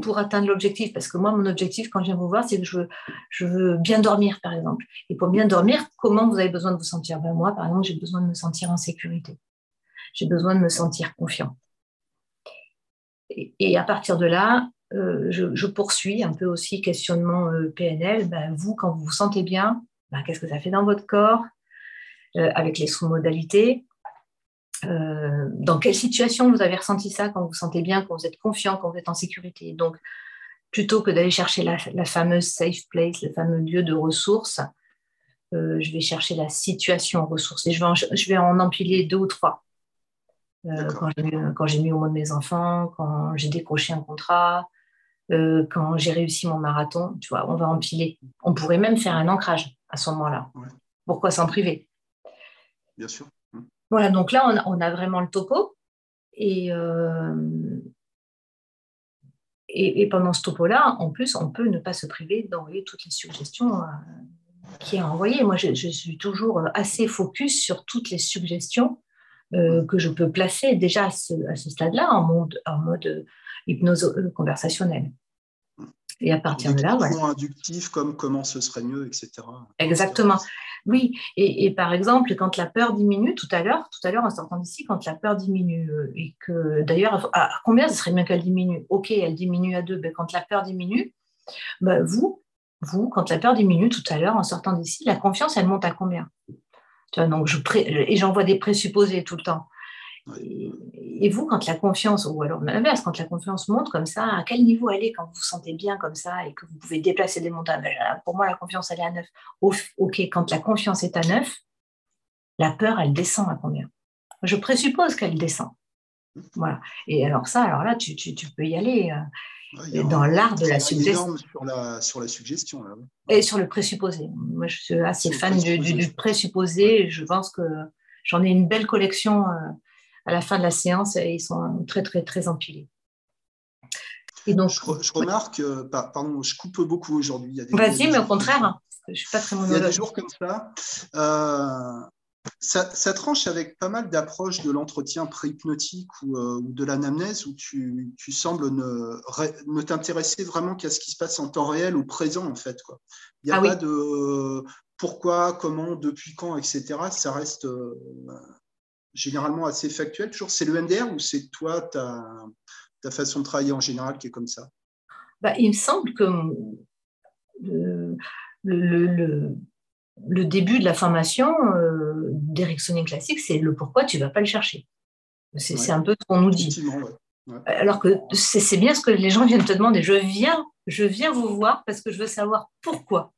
pour atteindre l'objectif. Parce que moi, mon objectif, quand je viens vous voir, c'est que je veux, bien dormir, par exemple. Et pour bien dormir, comment vous avez besoin de vous sentir? Ben, Moi, par exemple, j'ai besoin de me sentir en sécurité. J'ai besoin de me sentir confiant. et à partir de là, euh, je, poursuis un peu aussi questionnement euh, PNL. Ben, vous, quand vous vous sentez bien, ben, qu'est-ce que ça fait dans votre corps euh, avec les sous-modalités Dans quelle situation vous avez ressenti ça quand vous vous sentez bien, quand vous êtes confiant, quand vous êtes en sécurité? Donc, plutôt que d'aller chercher la, fameuse safe place, le fameux lieu de ressources, je vais chercher la situation ressources et je vais en, je vais en empiler deux ou trois. quand j'ai mis au monde mes enfants, quand j'ai décroché un contrat, euh, quand j'ai réussi mon marathon, tu vois, on va empiler. On pourrait même faire un ancrage à ce moment-là. Pourquoi s'en priver? Bien sûr. Mmh. Voilà, donc là, on a, vraiment le topo. Euh, et, et, pendant ce topo-là, en plus, on peut ne pas se priver d'envoyer toutes les suggestions euh, qui est envoyées. Moi, je, suis toujours assez focus sur toutes les suggestions que je peux placer déjà à ce, stade-là en mode, en mode hypnose conversationnelle. Et à partir de là, voilà. inductif comme comment ce serait mieux, etc. Exactement. Oui. Et, par exemple, quand la peur diminue, tout à l'heure, tout à l'heure en sortant d'ici, quand la peur diminue euh, et que d'ailleurs, à combien ce serait bien qu'elle diminue? Ok, elle diminue à deux. Ben, quand la peur diminue, ben, vous, vous, quand la peur diminue tout à l'heure en sortant d'ici, la confiance, elle monte à combien? Tu vois, donc je Et j'envoie des présupposés tout le temps. Et, vous, quand la confiance, ou alors l'inverse, quand la confiance monte comme ça, à quel niveau elle est quand vous vous sentez bien comme ça et que vous pouvez déplacer des montagnes? Ben, Pour moi, la confiance, elle est à 9. Ok, quand la confiance est à 9, la peur, elle descend à combien? Je présuppose qu'elle descend. Voilà. Et alors ça, alors là, tu, peux y aller euh, dans l'art de la suggestion. Sur la, sur la suggestion. Là. Et sur le présupposé. Moi, je suis assez fan du, du, présupposé. Je pense que j'en ai une belle collection. Euh, à la fin de la séance, ils sont très, très, très empilés. Et donc, je, remarque, euh, pardon, je coupe beaucoup aujourd'hui. Vas-y, mais au contraire, hein, je ne suis pas très monologue. Il y a des jours comme ça. Euh, ça, tranche avec pas mal d'approches de l'entretien préhypnotique ou, euh, ou de l'anamnèse où tu, tu sembles ne, ne t'intéresser vraiment qu'à ce qui se passe en temps réel ou présent, en fait. Quoi. Il n'y a ah pas de pourquoi, comment, depuis quand, etc. Ça reste généralement assez factuel toujours C'est le NDR ou c'est toi, ta, ta, façon de travailler en général qui est comme ça? Bah, Il me semble que le, le, le, début de la formation euh, classique, c'est le pourquoi tu ne vas pas le chercher. C'est un peu ce qu'on nous dit. Alors que c'est bien ce que les gens viennent te demander. Je viens, je viens vous voir parce que je veux savoir pourquoi.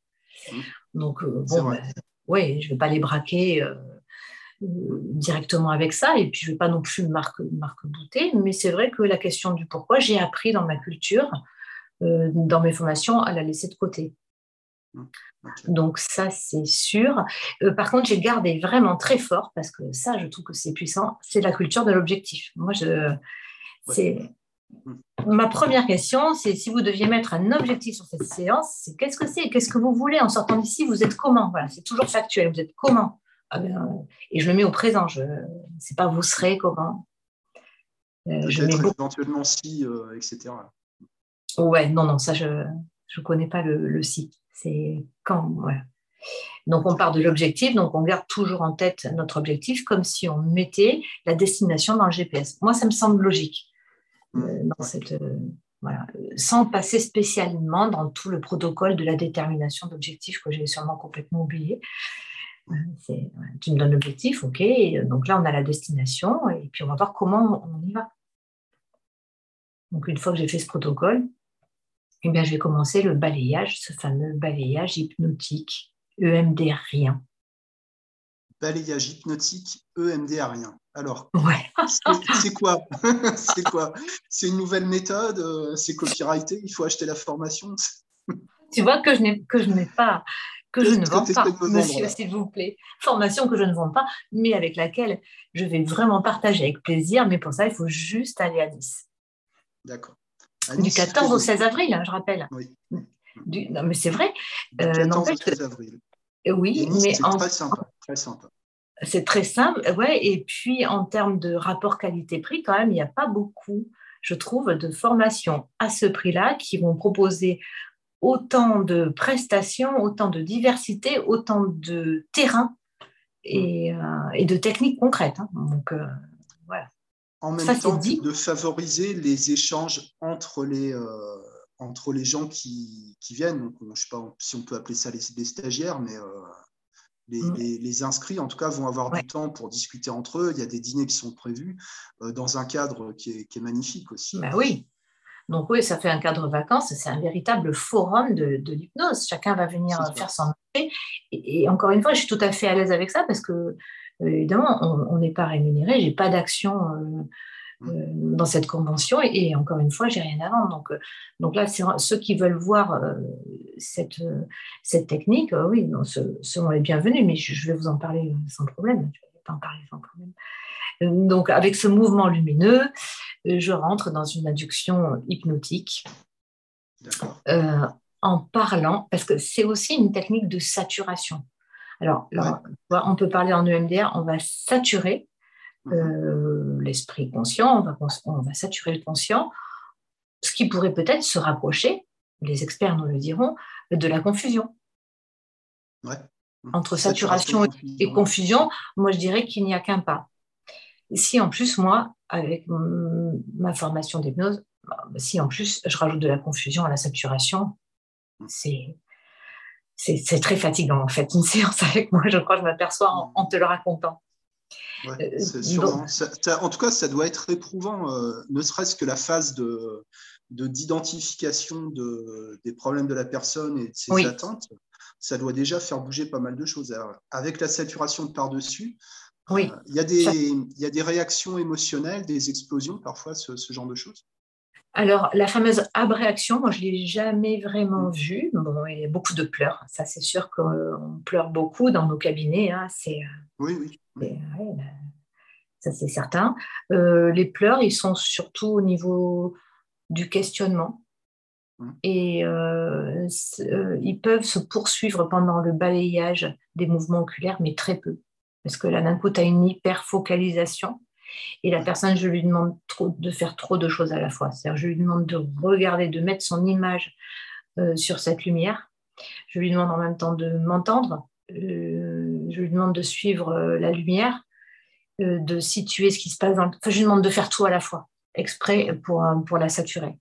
Mmh. Donc, euh, bon, bah, oui, je ne vais pas les braquer. Euh, directement avec ça, et puis je ne vais pas non plus marque, marque bouter, mais c'est vrai que la question du pourquoi, j'ai appris dans ma culture, euh, dans mes formations, à la laisser de côté. Mmh, Donc ça, c'est sûr. Euh, par contre, j'ai gardé vraiment très fort, parce que ça, je trouve que c'est puissant, c'est la culture de l'objectif. Moi, je, c'est... Mmh. Ma première question, c'est si vous deviez mettre un objectif sur cette séance, c'est qu'est-ce que c'est? Qu'est-ce que vous voulez En sortant d'ici, vous êtes comment? Voilà, c'est toujours factuel. Vous êtes comment? Ah ben, et je le mets au présent. Je sais pas vous serez comment. Euh, je mets éventuellement si, euh, etc. Ouais, non, non, ça je ne connais pas le, si. C'est quand. Donc on part de l'objectif, donc on garde toujours en tête notre objectif comme si on mettait la destination dans le GPS. Moi, ça me semble logique. Mmh, euh, dans cette, voilà, sans passer spécialement dans tout le protocole de la détermination d'objectifs que j'ai sûrement complètement oublié tu me donnes l'objectif, ok. Donc là, on a la destination et puis on va voir comment on y va. Donc une fois que j'ai fait ce protocole, eh bien, je vais commencer le balayage, ce fameux balayage hypnotique, EMDRien. Balayage hypnotique, EMDRien. Alors, ouais. c'est quoi? C'est quoi? C'est une nouvelle méthode euh, C'est copyrighté Il faut acheter la formation? Tu vois que je n'ai que je n'ai pas que je ne vends pas, monsieur, s'il vous plaît. Formation que je ne vends pas, mais avec laquelle je vais vraiment partager avec plaisir. Mais pour ça, il faut juste aller à Nice. D'accord. Du 14 au 16 avril, hein, je rappelle. Oui. non, mais c'est vrai. Du 14 euh, au 16 avril. Oui, mais c'est très sympa. Très sympa. C'est très simple, ouais. Et puis en termes de rapport qualité-prix, quand même, il n'y a pas beaucoup, je trouve, de formations à ce prix-là qui vont proposer autant de prestations, autant de diversité, autant de terrain et, euh, de techniques concrètes. Hein. Donc euh, voilà. En même temps, de favoriser les échanges entre les, euh, entre les gens qui, viennent. Donc, je ne sais pas si on peut appeler ça les, stagiaires, mais Mm. Les, inscrits, en tout cas, vont avoir du temps pour discuter entre eux. Il y a des dîners qui sont prévus dans un cadre qui est, magnifique aussi. Bah oui. Donc oui, ça fait un cadre vacances, c'est un véritable forum de, l'hypnose. Chacun va venir faire son métier. Et, encore une fois, je suis tout à fait à l'aise avec ça parce que, évidemment, on n'est pas rémunéré, j'ai pas d'action. Euh, euh, dans cette convention. Et, encore une fois, j'ai rien à vendre. Donc, euh, donc là, ceux qui veulent voir euh, cette, cette technique, oui, non, seront les bienvenus. Mais je, vais vous en parler sans problème. Je vais pas en parler sans problème. Donc, avec ce mouvement lumineux, je rentre dans une induction hypnotique. en parlant, parce que c'est aussi une technique de saturation. Alors, on peut parler en EMDR, on va saturer Mhm. Euh, l'esprit conscient, on va, on va, saturer le conscient, ce qui pourrait peut-être se rapprocher, les experts nous le diront, de la confusion. Entre saturation, et confusion, moi je dirais qu'il n'y a qu'un pas. Si en plus, moi, avec ma formation d'hypnose, si en plus je rajoute de la confusion à la saturation, c'est c'est très fatigant en fait. Une séance avec moi, je crois que je m'aperçois en, te le racontant. Euh, en tout cas, ça doit être éprouvant, euh, ne serait-ce que la phase de d'identification de, des problèmes de la personne et de ses attentes, ça doit déjà faire bouger pas mal de choses. avec la saturation de par-dessus, oui. Euh, il, y a des, il y a des réactions émotionnelles, des explosions parfois, ce, genre de choses? Alors, la fameuse abréaction, moi, je ne l'ai jamais vraiment mm. vue. Bon, il y a beaucoup de pleurs. Ça, c'est sûr qu'on pleure beaucoup dans nos cabinets. Hein. C'est, oui, oui. Bah, ça, c'est certain. Euh, les pleurs, ils sont surtout au niveau du questionnement. Mmh. Et euh, euh, ils peuvent se poursuivre pendant le balayage des mouvements oculaires, mais très peu. Parce que là, d'un coup, tu as une hyper-focalisation. Et la personne, je lui demande de faire trop de choses à la fois. C'est-à-dire, je lui demande de regarder, de mettre son image sur cette lumière. Je lui demande en même temps de m'entendre, euh, je lui demande de suivre euh, la lumière, euh, de situer ce qui se passe dans le... Enfin, je lui demande de faire tout à la fois, exprès pour, pour la saturer.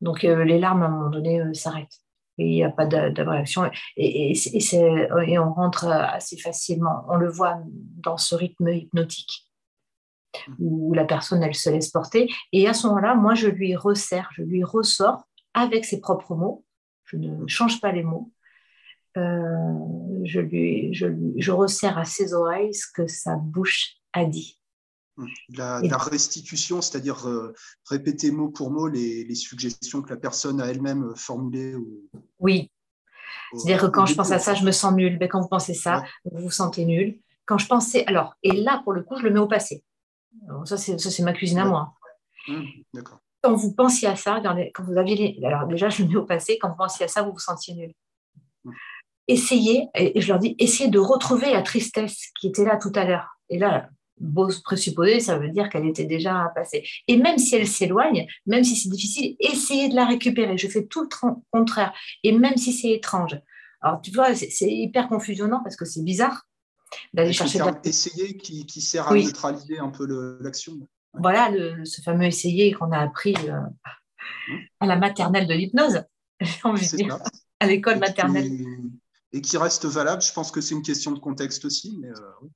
Donc les larmes, à un moment donné, s'arrêtent. Il n'y a pas d'abréaction. Et, et, on rentre assez facilement. On le voit dans ce rythme hypnotique où la personne, elle se laisse porter. Et à ce moment-là, moi, je lui resserre, je lui ressors avec ses propres mots. Je ne change pas les mots. Euh, je, lui, je, je resserre à ses oreilles ce que sa bouche a dit. La, la restitution, c'est-à-dire euh, répéter mot pour mot les, les, suggestions que la personne a elle-même formulées. oui. C'est-à-dire que quand je pense à ça, je me sens nul. Mais quand vous pensez ça, vous vous sentez nul. Quand je pensais. Alors, et là, pour le coup, je le mets au passé. ça, c'est ma cuisine à moi. Mmh, d'accord. Quand vous pensiez à ça, quand vous aviez. Alors, déjà, je le mets au passé. Quand vous pensiez à ça, vous vous sentiez nul. Mmh essayez, et je leur dis, essayez de retrouver la tristesse qui était là tout à l'heure. Et là, beau présupposer, ça veut dire qu'elle était déjà passée. Et même si elle s'éloigne, même si c'est difficile, essayez de la récupérer. Je fais tout le contraire. Et même si c'est étrange. Alors, tu vois, c'est hyper confusionnant parce que c'est bizarre d'aller chercher. Essayer qui, qui, sert à neutraliser un peu l'action. Voilà, le, ce fameux essayer qu'on a appris euh, mmh. à la maternelle de l'hypnose, à l'école maternelle et qui reste valable. Je pense que c'est une question de contexte aussi. Mais, euh,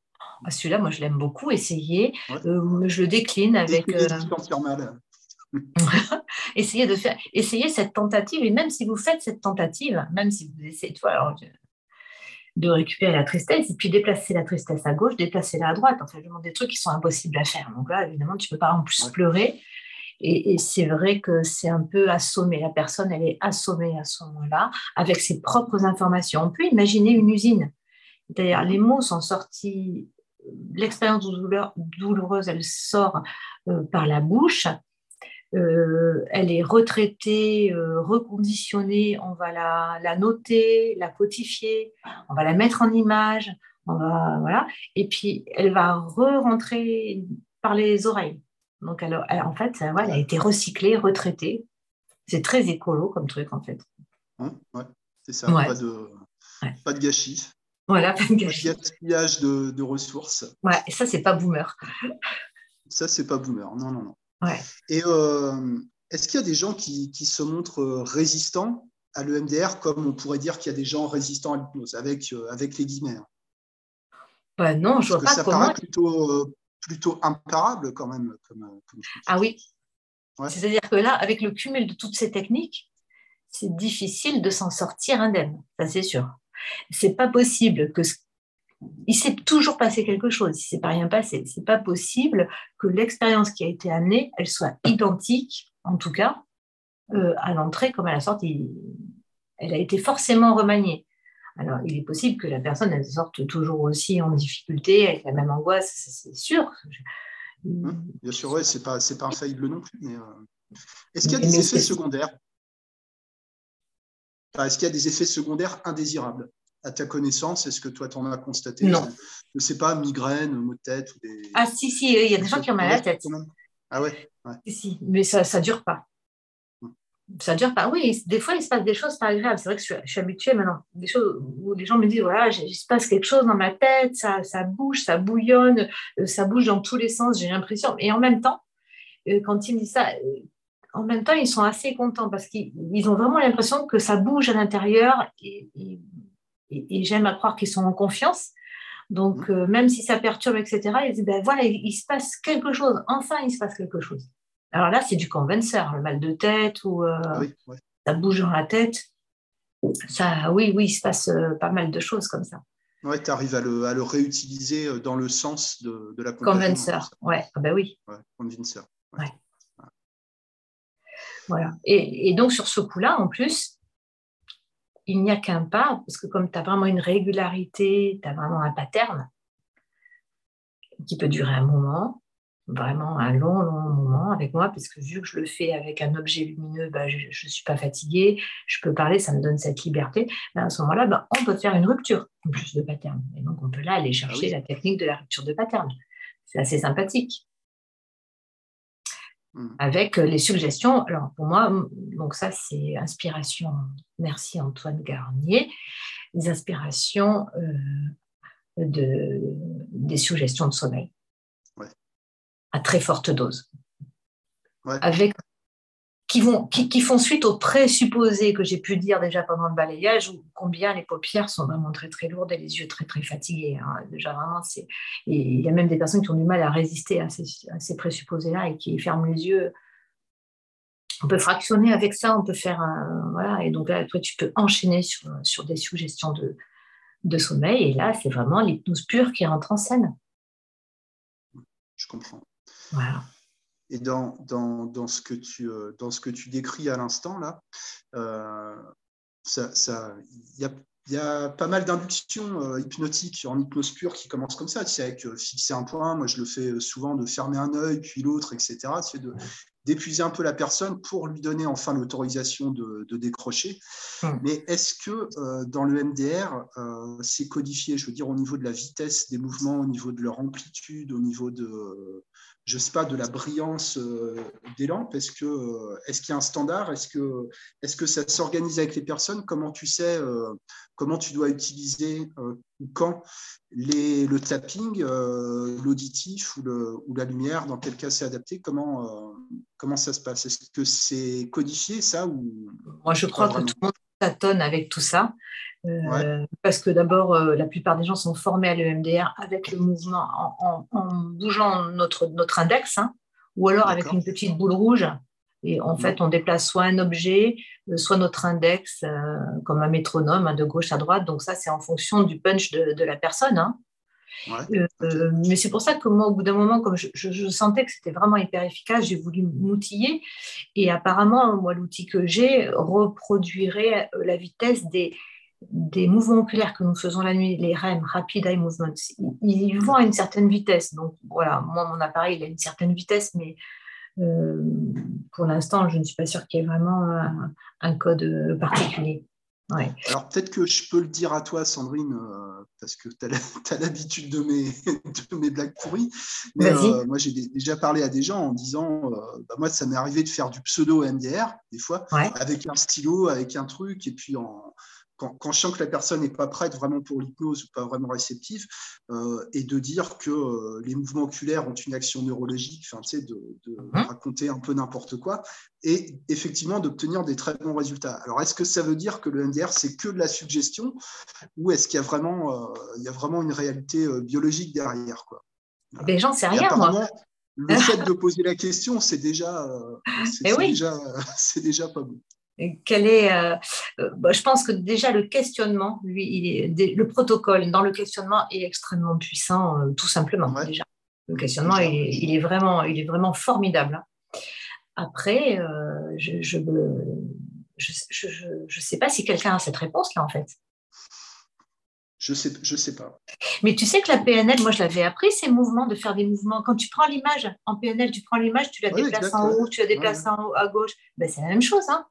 ah, Celui-là, moi, je l'aime beaucoup. Essayer. Euh, je le décline avec. Euh, essayez de faire, essayez cette tentative, et même si vous faites cette tentative, même si vous essayez de, alors, de récupérer la tristesse, et puis déplacer la tristesse à gauche, déplacer-la à droite, enfin, je demande des trucs qui sont impossibles à faire. Donc là, évidemment, tu ne peux pas en plus pleurer. Et, c'est vrai que c'est un peu assommé. La personne, elle est assommée à ce moment-là avec ses propres informations. On peut imaginer une usine. D'ailleurs, les mots sont sortis, l'expérience douloureuse, elle sort euh, par la bouche. Euh, elle est retraitée, euh, reconditionnée, on va la, noter, la codifier, on va la mettre en image, on va, voilà, et puis elle va re-rentrer par les oreilles. Donc, en fait, elle a été recyclée, retraitée. C'est très écolo comme truc, en fait. ouais, c'est ça, pas, de, pas de gâchis. Voilà, pas de gâchis. De gaspillage de, ressources. Ouais, et ça, c'est pas boomer. Ça, c'est pas boomer, non, non, non. Ouais. Et euh, est-ce qu'il y a des gens qui, se montrent résistants à l'EMDR, comme on pourrait dire qu'il y a des gens résistants à l'hypnose, avec, euh, avec les guillemets hein? Bah Non, je vois pas ça paraît plutôt, euh, plutôt imparable quand même. ah oui. C'est-à-dire que là, avec le cumul de toutes ces techniques, c'est difficile de s'en sortir indemne, ça c'est sûr. C'est pas possible que il s'est toujours passé quelque chose. Il s'est pas rien passé. C'est pas possible que l'expérience qui a été amenée, elle soit identique, en tout cas, euh, à l'entrée comme à la sortie. Elle a été forcément remaniée. Alors, il est possible que la personne elle sorte toujours aussi en difficulté, avec la même angoisse, c'est sûr. Bien sûr, oui, c'est pas, pas infaillible non plus. Mais, euh, Est-ce qu'il y a des effets secondaires? Est-ce qu'il y a des effets secondaires indésirables à ta connaissance? Est-ce que toi, tu en as constaté? Non. Je ne sais pas, migraine, maux de tête ou des... Ah si, si, il y a des gens qui ont mal à la tête. Ah ouais, ouais. Si, si, mais ça ne dure pas ça dure pas. Oui, des fois, il se passe des choses pas agréables. C'est vrai que je suis, habituée maintenant. Des choses où les gens me disent voilà, il se passe quelque chose dans ma tête, ça, ça bouge, ça bouillonne, euh, ça bouge dans tous les sens, j'ai l'impression. Et en même temps, euh, quand ils me disent ça, euh, en même temps, ils sont assez contents parce qu'ils ont vraiment l'impression que ça bouge à l'intérieur et, j'aime à croire qu'ils sont en confiance. Donc, mmh. même si ça perturbe, etc., ils disent ben voilà, il se passe quelque chose. Enfin, il se passe quelque chose. Alors là, c'est du convenceur, le mal de tête ou euh, ah ça bouge dans la tête. Ça, oui, oui, il se passe euh, pas mal de choses comme ça. Oui, tu arrives à le, à le, réutiliser euh, dans le sens de, de la Convenceur, oui. Ah ben oui. Ouais. Voilà. Et, et, donc, sur ce coup-là, en plus, il n'y a qu'un pas, parce que comme tu as vraiment une régularité, tu as vraiment un pattern qui peut durer un moment, vraiment un long, long moment avec moi, parce que vu que je le fais avec un objet lumineux, bah, je ne suis pas fatiguée, je peux parler, ça me donne cette liberté. à ce moment-là, bah, on peut faire une rupture en plus de pattern. Et donc, on peut là aller ah chercher la technique de la rupture de pattern. C'est assez sympathique. Hmm. Avec euh, les suggestions, alors pour moi, donc ça c'est inspiration, merci Antoine Garnier, les inspirations euh, de, des suggestions de sommeil. À très forte dose. Avec, qui, vont, qui, font suite aux présupposés que j'ai pu dire déjà pendant le balayage, où combien les paupières sont vraiment très très lourdes et les yeux très très fatigués. Hein. Déjà vraiment, c'est et il y a même des personnes qui ont du mal à résister à ces, présupposés-là et qui ferment les yeux. On peut fractionner avec ça, on peut faire un, voilà. Et donc là, toi, tu peux enchaîner sur, sur des suggestions de, de sommeil. Et là, c'est vraiment l'hypnose pure qui rentre en scène. Je comprends. Et dans, dans, dans, ce que tu, euh, dans ce que tu décris à l'instant, là, euh, ça, ça, y, a, y a pas mal d'inductions euh, hypnotiques en hypnose pure qui commencent comme ça, tu sais, avec fixer un point, moi je le fais souvent de fermer un œil, puis l'autre, etc. Tu de, d'épuiser un peu la personne pour lui donner enfin l'autorisation de, de, décrocher. Hmm. Mais est-ce que dans le MDR, c'est codifié, je veux dire, au niveau de la vitesse des mouvements, au niveau de leur amplitude, au niveau de, je sais pas, de la brillance euh, des lampes. Est-ce que euh, est-ce qu'il y a un standard? Est-ce que est-ce que ça s'organise avec les personnes? Comment tu sais euh, comment tu dois utiliser ou quand les, le tapping, l'auditif ou, le, ou la lumière? Dans quel cas c'est adapté? Comment comment ça se passe? Est-ce que c'est codifié ça ou Moi, je crois que tout le monde tâtonne avec tout ça. Euh, parce que d'abord, euh, la plupart des gens sont formés à l'EMDR avec le mouvement, en, bougeant notre, notre index, hein, ou alors avec une petite boule rouge Et en fait, on déplace soit un objet, euh, soit notre index, euh, comme un métronome, hein, de gauche à droite. Donc ça, c'est en fonction du punch de, la personne. Hein. Euh, mais c'est pour ça que moi, au bout d'un moment, comme je, sentais que c'était vraiment hyper efficace, j'ai voulu m'outiller. Et apparemment, moi, l'outil que j'ai reproduirait la vitesse des, des mouvements oculaires que nous faisons la nuit, les REM, Rapid Eye Movements. Ils vont à une certaine vitesse. Donc voilà, moi, mon appareil, il a une certaine vitesse, mais euh, pour l'instant, je ne suis pas sûre qu'il y ait vraiment un, code particulier. Alors peut-être que je peux le dire à toi, Sandrine, euh, parce que tu as l'habitude de mes, de mes blagues pourries. Mais euh, moi, j'ai déjà parlé à des gens en disant, bah, moi, ça m'est arrivé de faire du pseudo MDR, des fois, avec un stylo, avec un truc, et puis en, quand, je sens que la personne n'est pas prête vraiment pour l'hypnose ou pas vraiment réceptive, euh, et de dire que euh, les mouvements oculaires ont une action neurologique, enfin, tu sais, de, mhm. raconter un peu n'importe quoi, et effectivement d'obtenir des très bons résultats. Alors, est-ce que ça veut dire que le NDR, c'est que de la suggestion, ou est-ce qu'il y, a vraiment, euh, il y a vraiment une réalité biologique derrière quoi? Ben, J'en sais rien, moi. Le fait de poser la question, c'est déjà, c'est eh déjà, déjà pas bon quel est, euh, euh, bah, je pense que déjà le questionnement, lui, le protocole dans le questionnement est extrêmement puissant, euh, tout simplement. Déjà, le questionnement, il, est vraiment, il est vraiment formidable. Hein. Après, je ne je, je, sais pas si quelqu'un a cette réponse là en fait. Je sais, je sais pas. Mais tu sais que la PNL, moi je l'avais appris ces mouvements, de faire des mouvements. Quand tu prends l'image en PNL, tu prends l'image, tu la déplaces en haut, tu la déplaces en haut à gauche. Ben, c'est la même chose. Hein.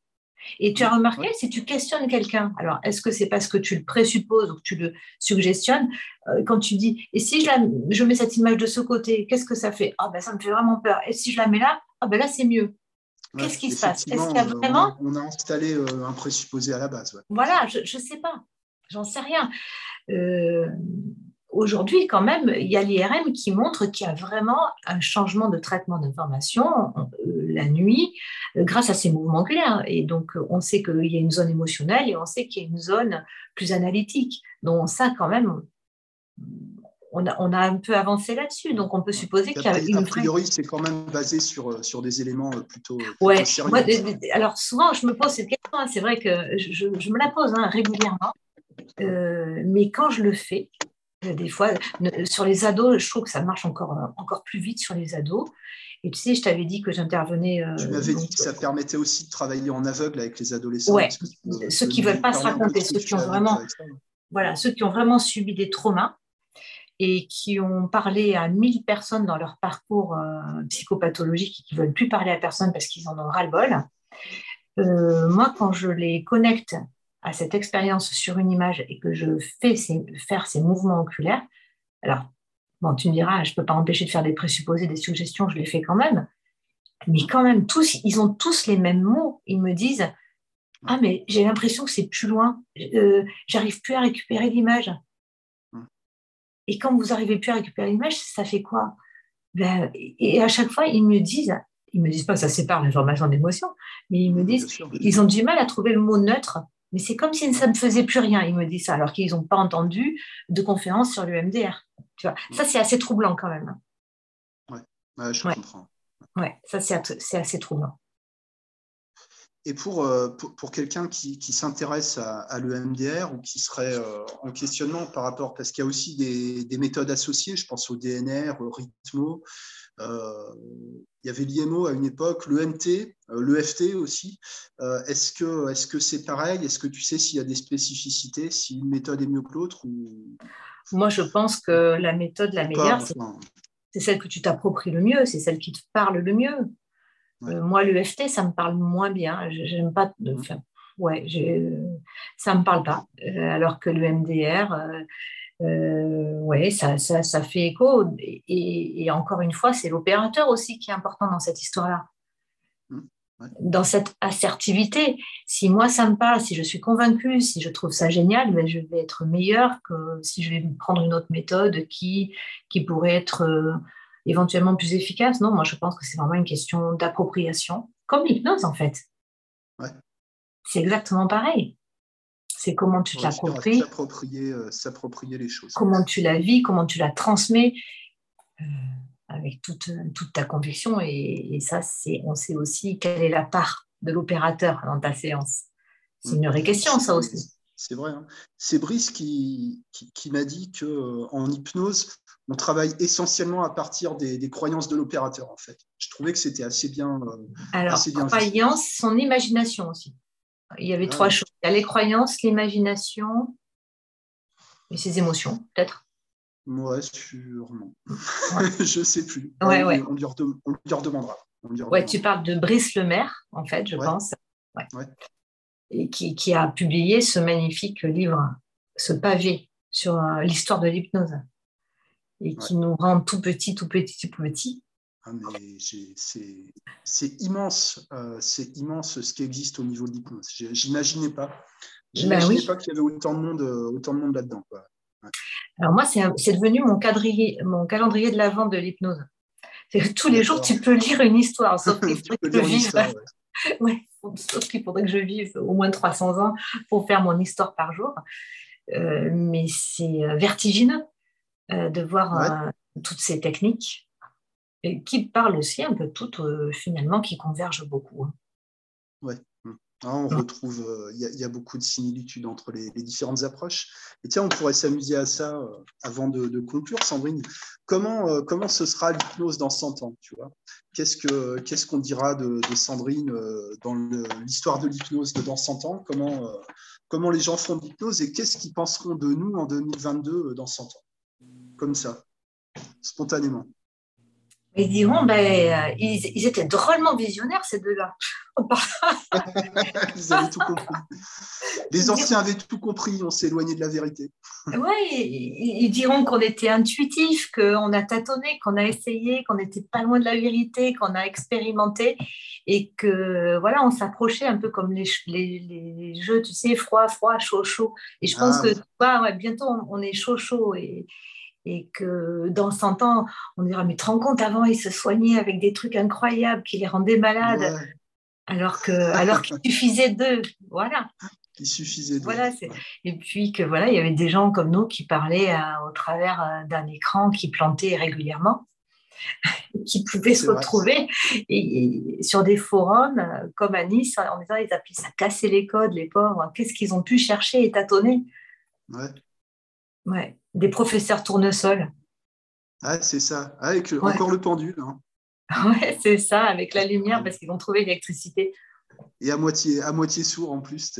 Et tu as remarqué, si tu questionnes quelqu'un, alors est-ce que c'est parce que tu le présupposes ou que tu le suggestionnes, euh, quand tu dis, et si je, la, je mets cette image de ce côté, qu'est-ce que ça fait? Ah ben ça me fait vraiment peur. Et si je la mets là, ah ben là c'est mieux. Qu'est-ce qui se passe? Est-ce qu'il y a vraiment... On a installé euh, un présupposé à la base. Voilà, je ne sais pas. J'en sais rien. Euh, aujourd'hui, quand même, il y a l'IRM qui montre qu'il y a vraiment un changement de traitement d'information la nuit euh, grâce à ces mouvements oculaires. Et donc, on sait qu'il y a une zone émotionnelle et on sait qu'il y a une zone plus analytique. Donc, ça, quand même, on a, on a un peu avancé là-dessus. Donc, on peut supposer qu'il y a une. A priori, c'est quand même basé sur, sur des éléments plutôt. ouais. alors, souvent, je me pose cette question. Hein. c'est vrai que je, me la pose hein, régulièrement. Euh, mais quand je le fais, des fois, sur les ados, je trouve que ça marche encore, encore plus vite sur les ados. Et tu sais, je t'avais dit que j'intervenais. Euh, tu m'avais dit que ça permettait aussi de travailler en aveugle avec les adolescents. Ouais, ceux qui ne veulent pas se raconter, ceux qui ont vraiment, voilà, ceux qui ont vraiment subi des traumas et qui ont parlé à 1000 personnes dans leur parcours euh, psychopathologique et qui ne veulent plus parler à personne parce qu'ils en ont ras-le-bol. Euh, moi, quand je les connecte à cette expérience sur une image et que je fais faire ces mouvements oculaires, alors, bon, tu me diras, je ne peux pas empêcher de faire des présupposés, des suggestions, je les fais quand même. Mais quand même, tous, ils ont tous les mêmes mots. Ils me disent Ah, mais j'ai l'impression que c'est plus loin, euh, j'arrive plus à récupérer l'image. Et quand vous n'arrivez plus à récupérer l'image, ça fait quoi? Ben, Et à chaque fois, ils me disent ils me disent pas ça sépare l'information d'émotion, mais ils me disent ils ont du mal à trouver le mot neutre mais c'est comme si ça ne faisait plus rien, il me dit ça, alors qu'ils n'ont pas entendu de conférence sur l'UMDR. Tu vois, ça c'est assez troublant quand même. Oui, je comprends. Ouais, ça c'est assez troublant. Et pour, euh, pour, quelqu'un qui, s'intéresse à, l'EMDR ou qui serait euh, en questionnement par rapport, parce qu'il y a aussi des, des, méthodes associées, je pense au DNR, au Rhythmo, euh, il y avait l'IMO à une époque, l'EMT, l'EFT aussi. Euh, est-ce que est-ce que c'est pareil? Est-ce que tu sais s'il y a des spécificités, si une méthode est mieux que l'autre Moi, je pense que la méthode la meilleure, c'est celle que tu t'appropries le mieux, c'est celle qui te parle le mieux. moi, l'EFT, ça me parle moins bien. J'aime pas. Enfin, ouais, ça me parle pas. alors que l'EMDR, euh, oui, ça, ça, fait écho. Et, encore une fois, c'est l'opérateur aussi qui est important dans cette histoire-là. Dans cette assertivité. Si moi, ça me parle, si je suis convaincue, si je trouve ça génial, ben, je vais être meilleure que si je vais prendre une autre méthode qui, qui pourrait être euh, éventuellement plus efficace. Non, moi, je pense que c'est vraiment une question d'appropriation, comme l'hypnose, en fait. C'est exactement pareil. C'est comment tu te l'appropries. Euh, s'approprier, les choses. Comment tu la vis, comment tu la transmets. Euh, avec toute, toute ta conviction. Et, ça, c'est, on sait aussi quelle est la part de l'opérateur dans ta séance. C'est une vraie question, ça aussi. C'est vrai. Hein. C'est Brice qui, qui, m'a dit qu'en hypnose, on travaille essentiellement à partir des, croyances de l'opérateur, en fait. Je trouvais que c'était assez bien. Alors, croyance, son imagination aussi. Il y avait trois choses. Il y a les croyances, l'imagination et ses émotions, peut-être. Ouais, sûrement. je ne sais plus. on, lui redemandera. ouais, tu parles de Brice Lemaire, en fait, je pense. Et qui, qui, a publié ce magnifique livre, ce pavé sur euh, l'histoire de l'hypnose. Et qui nous rend tout petit, tout petit, tout petit. Ah, c'est immense, euh, c'est immense ce qui existe au niveau de l'hypnose. J'imaginais pas. Ben J'imaginais pas qu'il y avait autant de monde, euh, autant de monde là-dedans. Alors moi, c'est devenu mon, mon calendrier de la vente de l'hypnose. Tous les jours, tu peux lire une histoire, sauf qu'il faudrait que je vive. sauf qu'il faudrait que je vive au moins 300 ans pour faire mon histoire par jour. Euh, mais c'est vertigineux de voir toutes ces techniques et qui parlent aussi un peu toutes, euh, finalement, qui convergent beaucoup. Hein. On retrouve, euh, il y, a beaucoup de similitudes entre les, différentes approches. Et tiens, on pourrait s'amuser à ça euh, avant de, conclure, Sandrine. Comment, comment ce sera l'hypnose dans 100 ans tu vois? Qu'est-ce qu'on dira de, Sandrine dans l'histoire de l'hypnose dans 100 ans? Comment, comment les gens font de l'hypnose et qu'est-ce qu'ils penseront de nous en 2022 dans 100 ans? Comme ça, spontanément. Ils diront, ben, euh, ils, étaient drôlement visionnaires, ces deux-là. ils avaient tout compris. Les anciens avaient tout compris, on s'est éloigné de la vérité. oui, ils, diront qu'on était intuitif, qu'on a tâtonné, qu'on a essayé, qu'on n'était pas loin de la vérité, qu'on a expérimenté et que voilà, on s'approchait un peu comme les, les, jeux, tu sais, froid, froid, chaud, chaud. Et je pense ah, que bientôt, on est chaud, chaud. Et, et que dans 100 ans, on dira, mais te rends compte, avant, ils se soignaient avec des trucs incroyables qui les rendaient malades, alors que alors qu'il suffisait d'eux. Voilà. Il suffisait d'eux. Voilà, et puis que voilà, il y avait des gens comme nous qui parlaient au travers euh, d'un écran qui plantait régulièrement qui pouvaient se retrouver et, sur des forums euh, comme à Nice en disant ils appelaient ça casser les codes, les pauvres. Qu'est-ce qu'ils ont pu chercher et tâtonner? Ouais. Ouais des professeurs tournesol. Ah, c'est ça, ah, avec encore le pendule. Hein. Ouais, c'est ça, avec la lumière, parce qu'ils vont trouver l'électricité. Et à moitié, à moitié sourd en plus.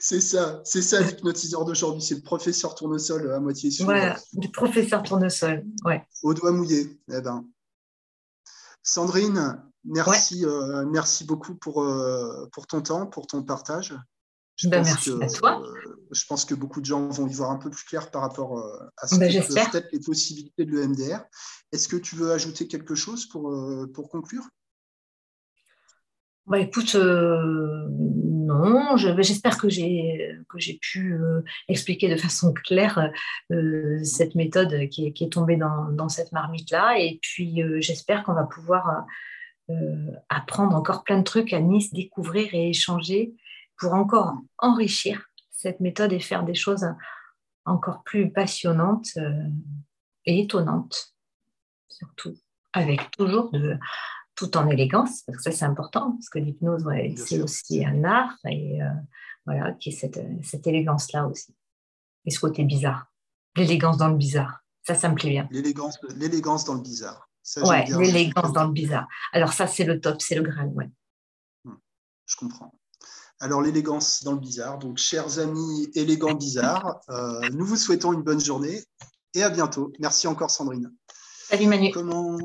c'est ça, c'est ça l'hypnotiseur d'aujourd'hui, c'est le professeur tournesol à moitié sourd. Voilà, le professeur tournesol, ouais. Au doigt mouillé. Eh ben. Sandrine, merci, euh, merci beaucoup pour, euh, pour ton temps, pour ton partage. Je ben, merci à toi. je pense que beaucoup de gens vont y voir un peu plus clair par rapport euh, à ce ben, que peuvent être les possibilités de l'EMDR. Est-ce que tu veux ajouter quelque chose pour, euh, pour conclure? Bah, écoute, euh, non, j'espère que j'ai pu expliquer de façon claire cette méthode qui est, qui est tombée dans, dans cette marmite-là. Et puis, j'espère qu'on va pouvoir apprendre encore plein de trucs à Nice, découvrir et échanger pour encore enrichir cette méthode et faire des choses encore plus passionnantes euh, et étonnantes, surtout avec toujours de, tout en élégance, parce que ça c'est important, parce que l'hypnose, c'est aussi un art, et euh, voilà, qui est cette, cette élégance-là aussi. Et ce côté bizarre, l'élégance dans le bizarre, ça, ça me plaît bien. L'élégance, l'élégance dans le bizarre. ouais, l'élégance dans le bizarre. Alors ça, c'est le top, c'est le grain, ouais. Hmm, je comprends. Alors, l'élégance dans le bizarre. Donc, chers amis élégants bizarres, euh, nous vous souhaitons une bonne journée et à bientôt. Merci encore, Sandrine. Salut Manu. Comment,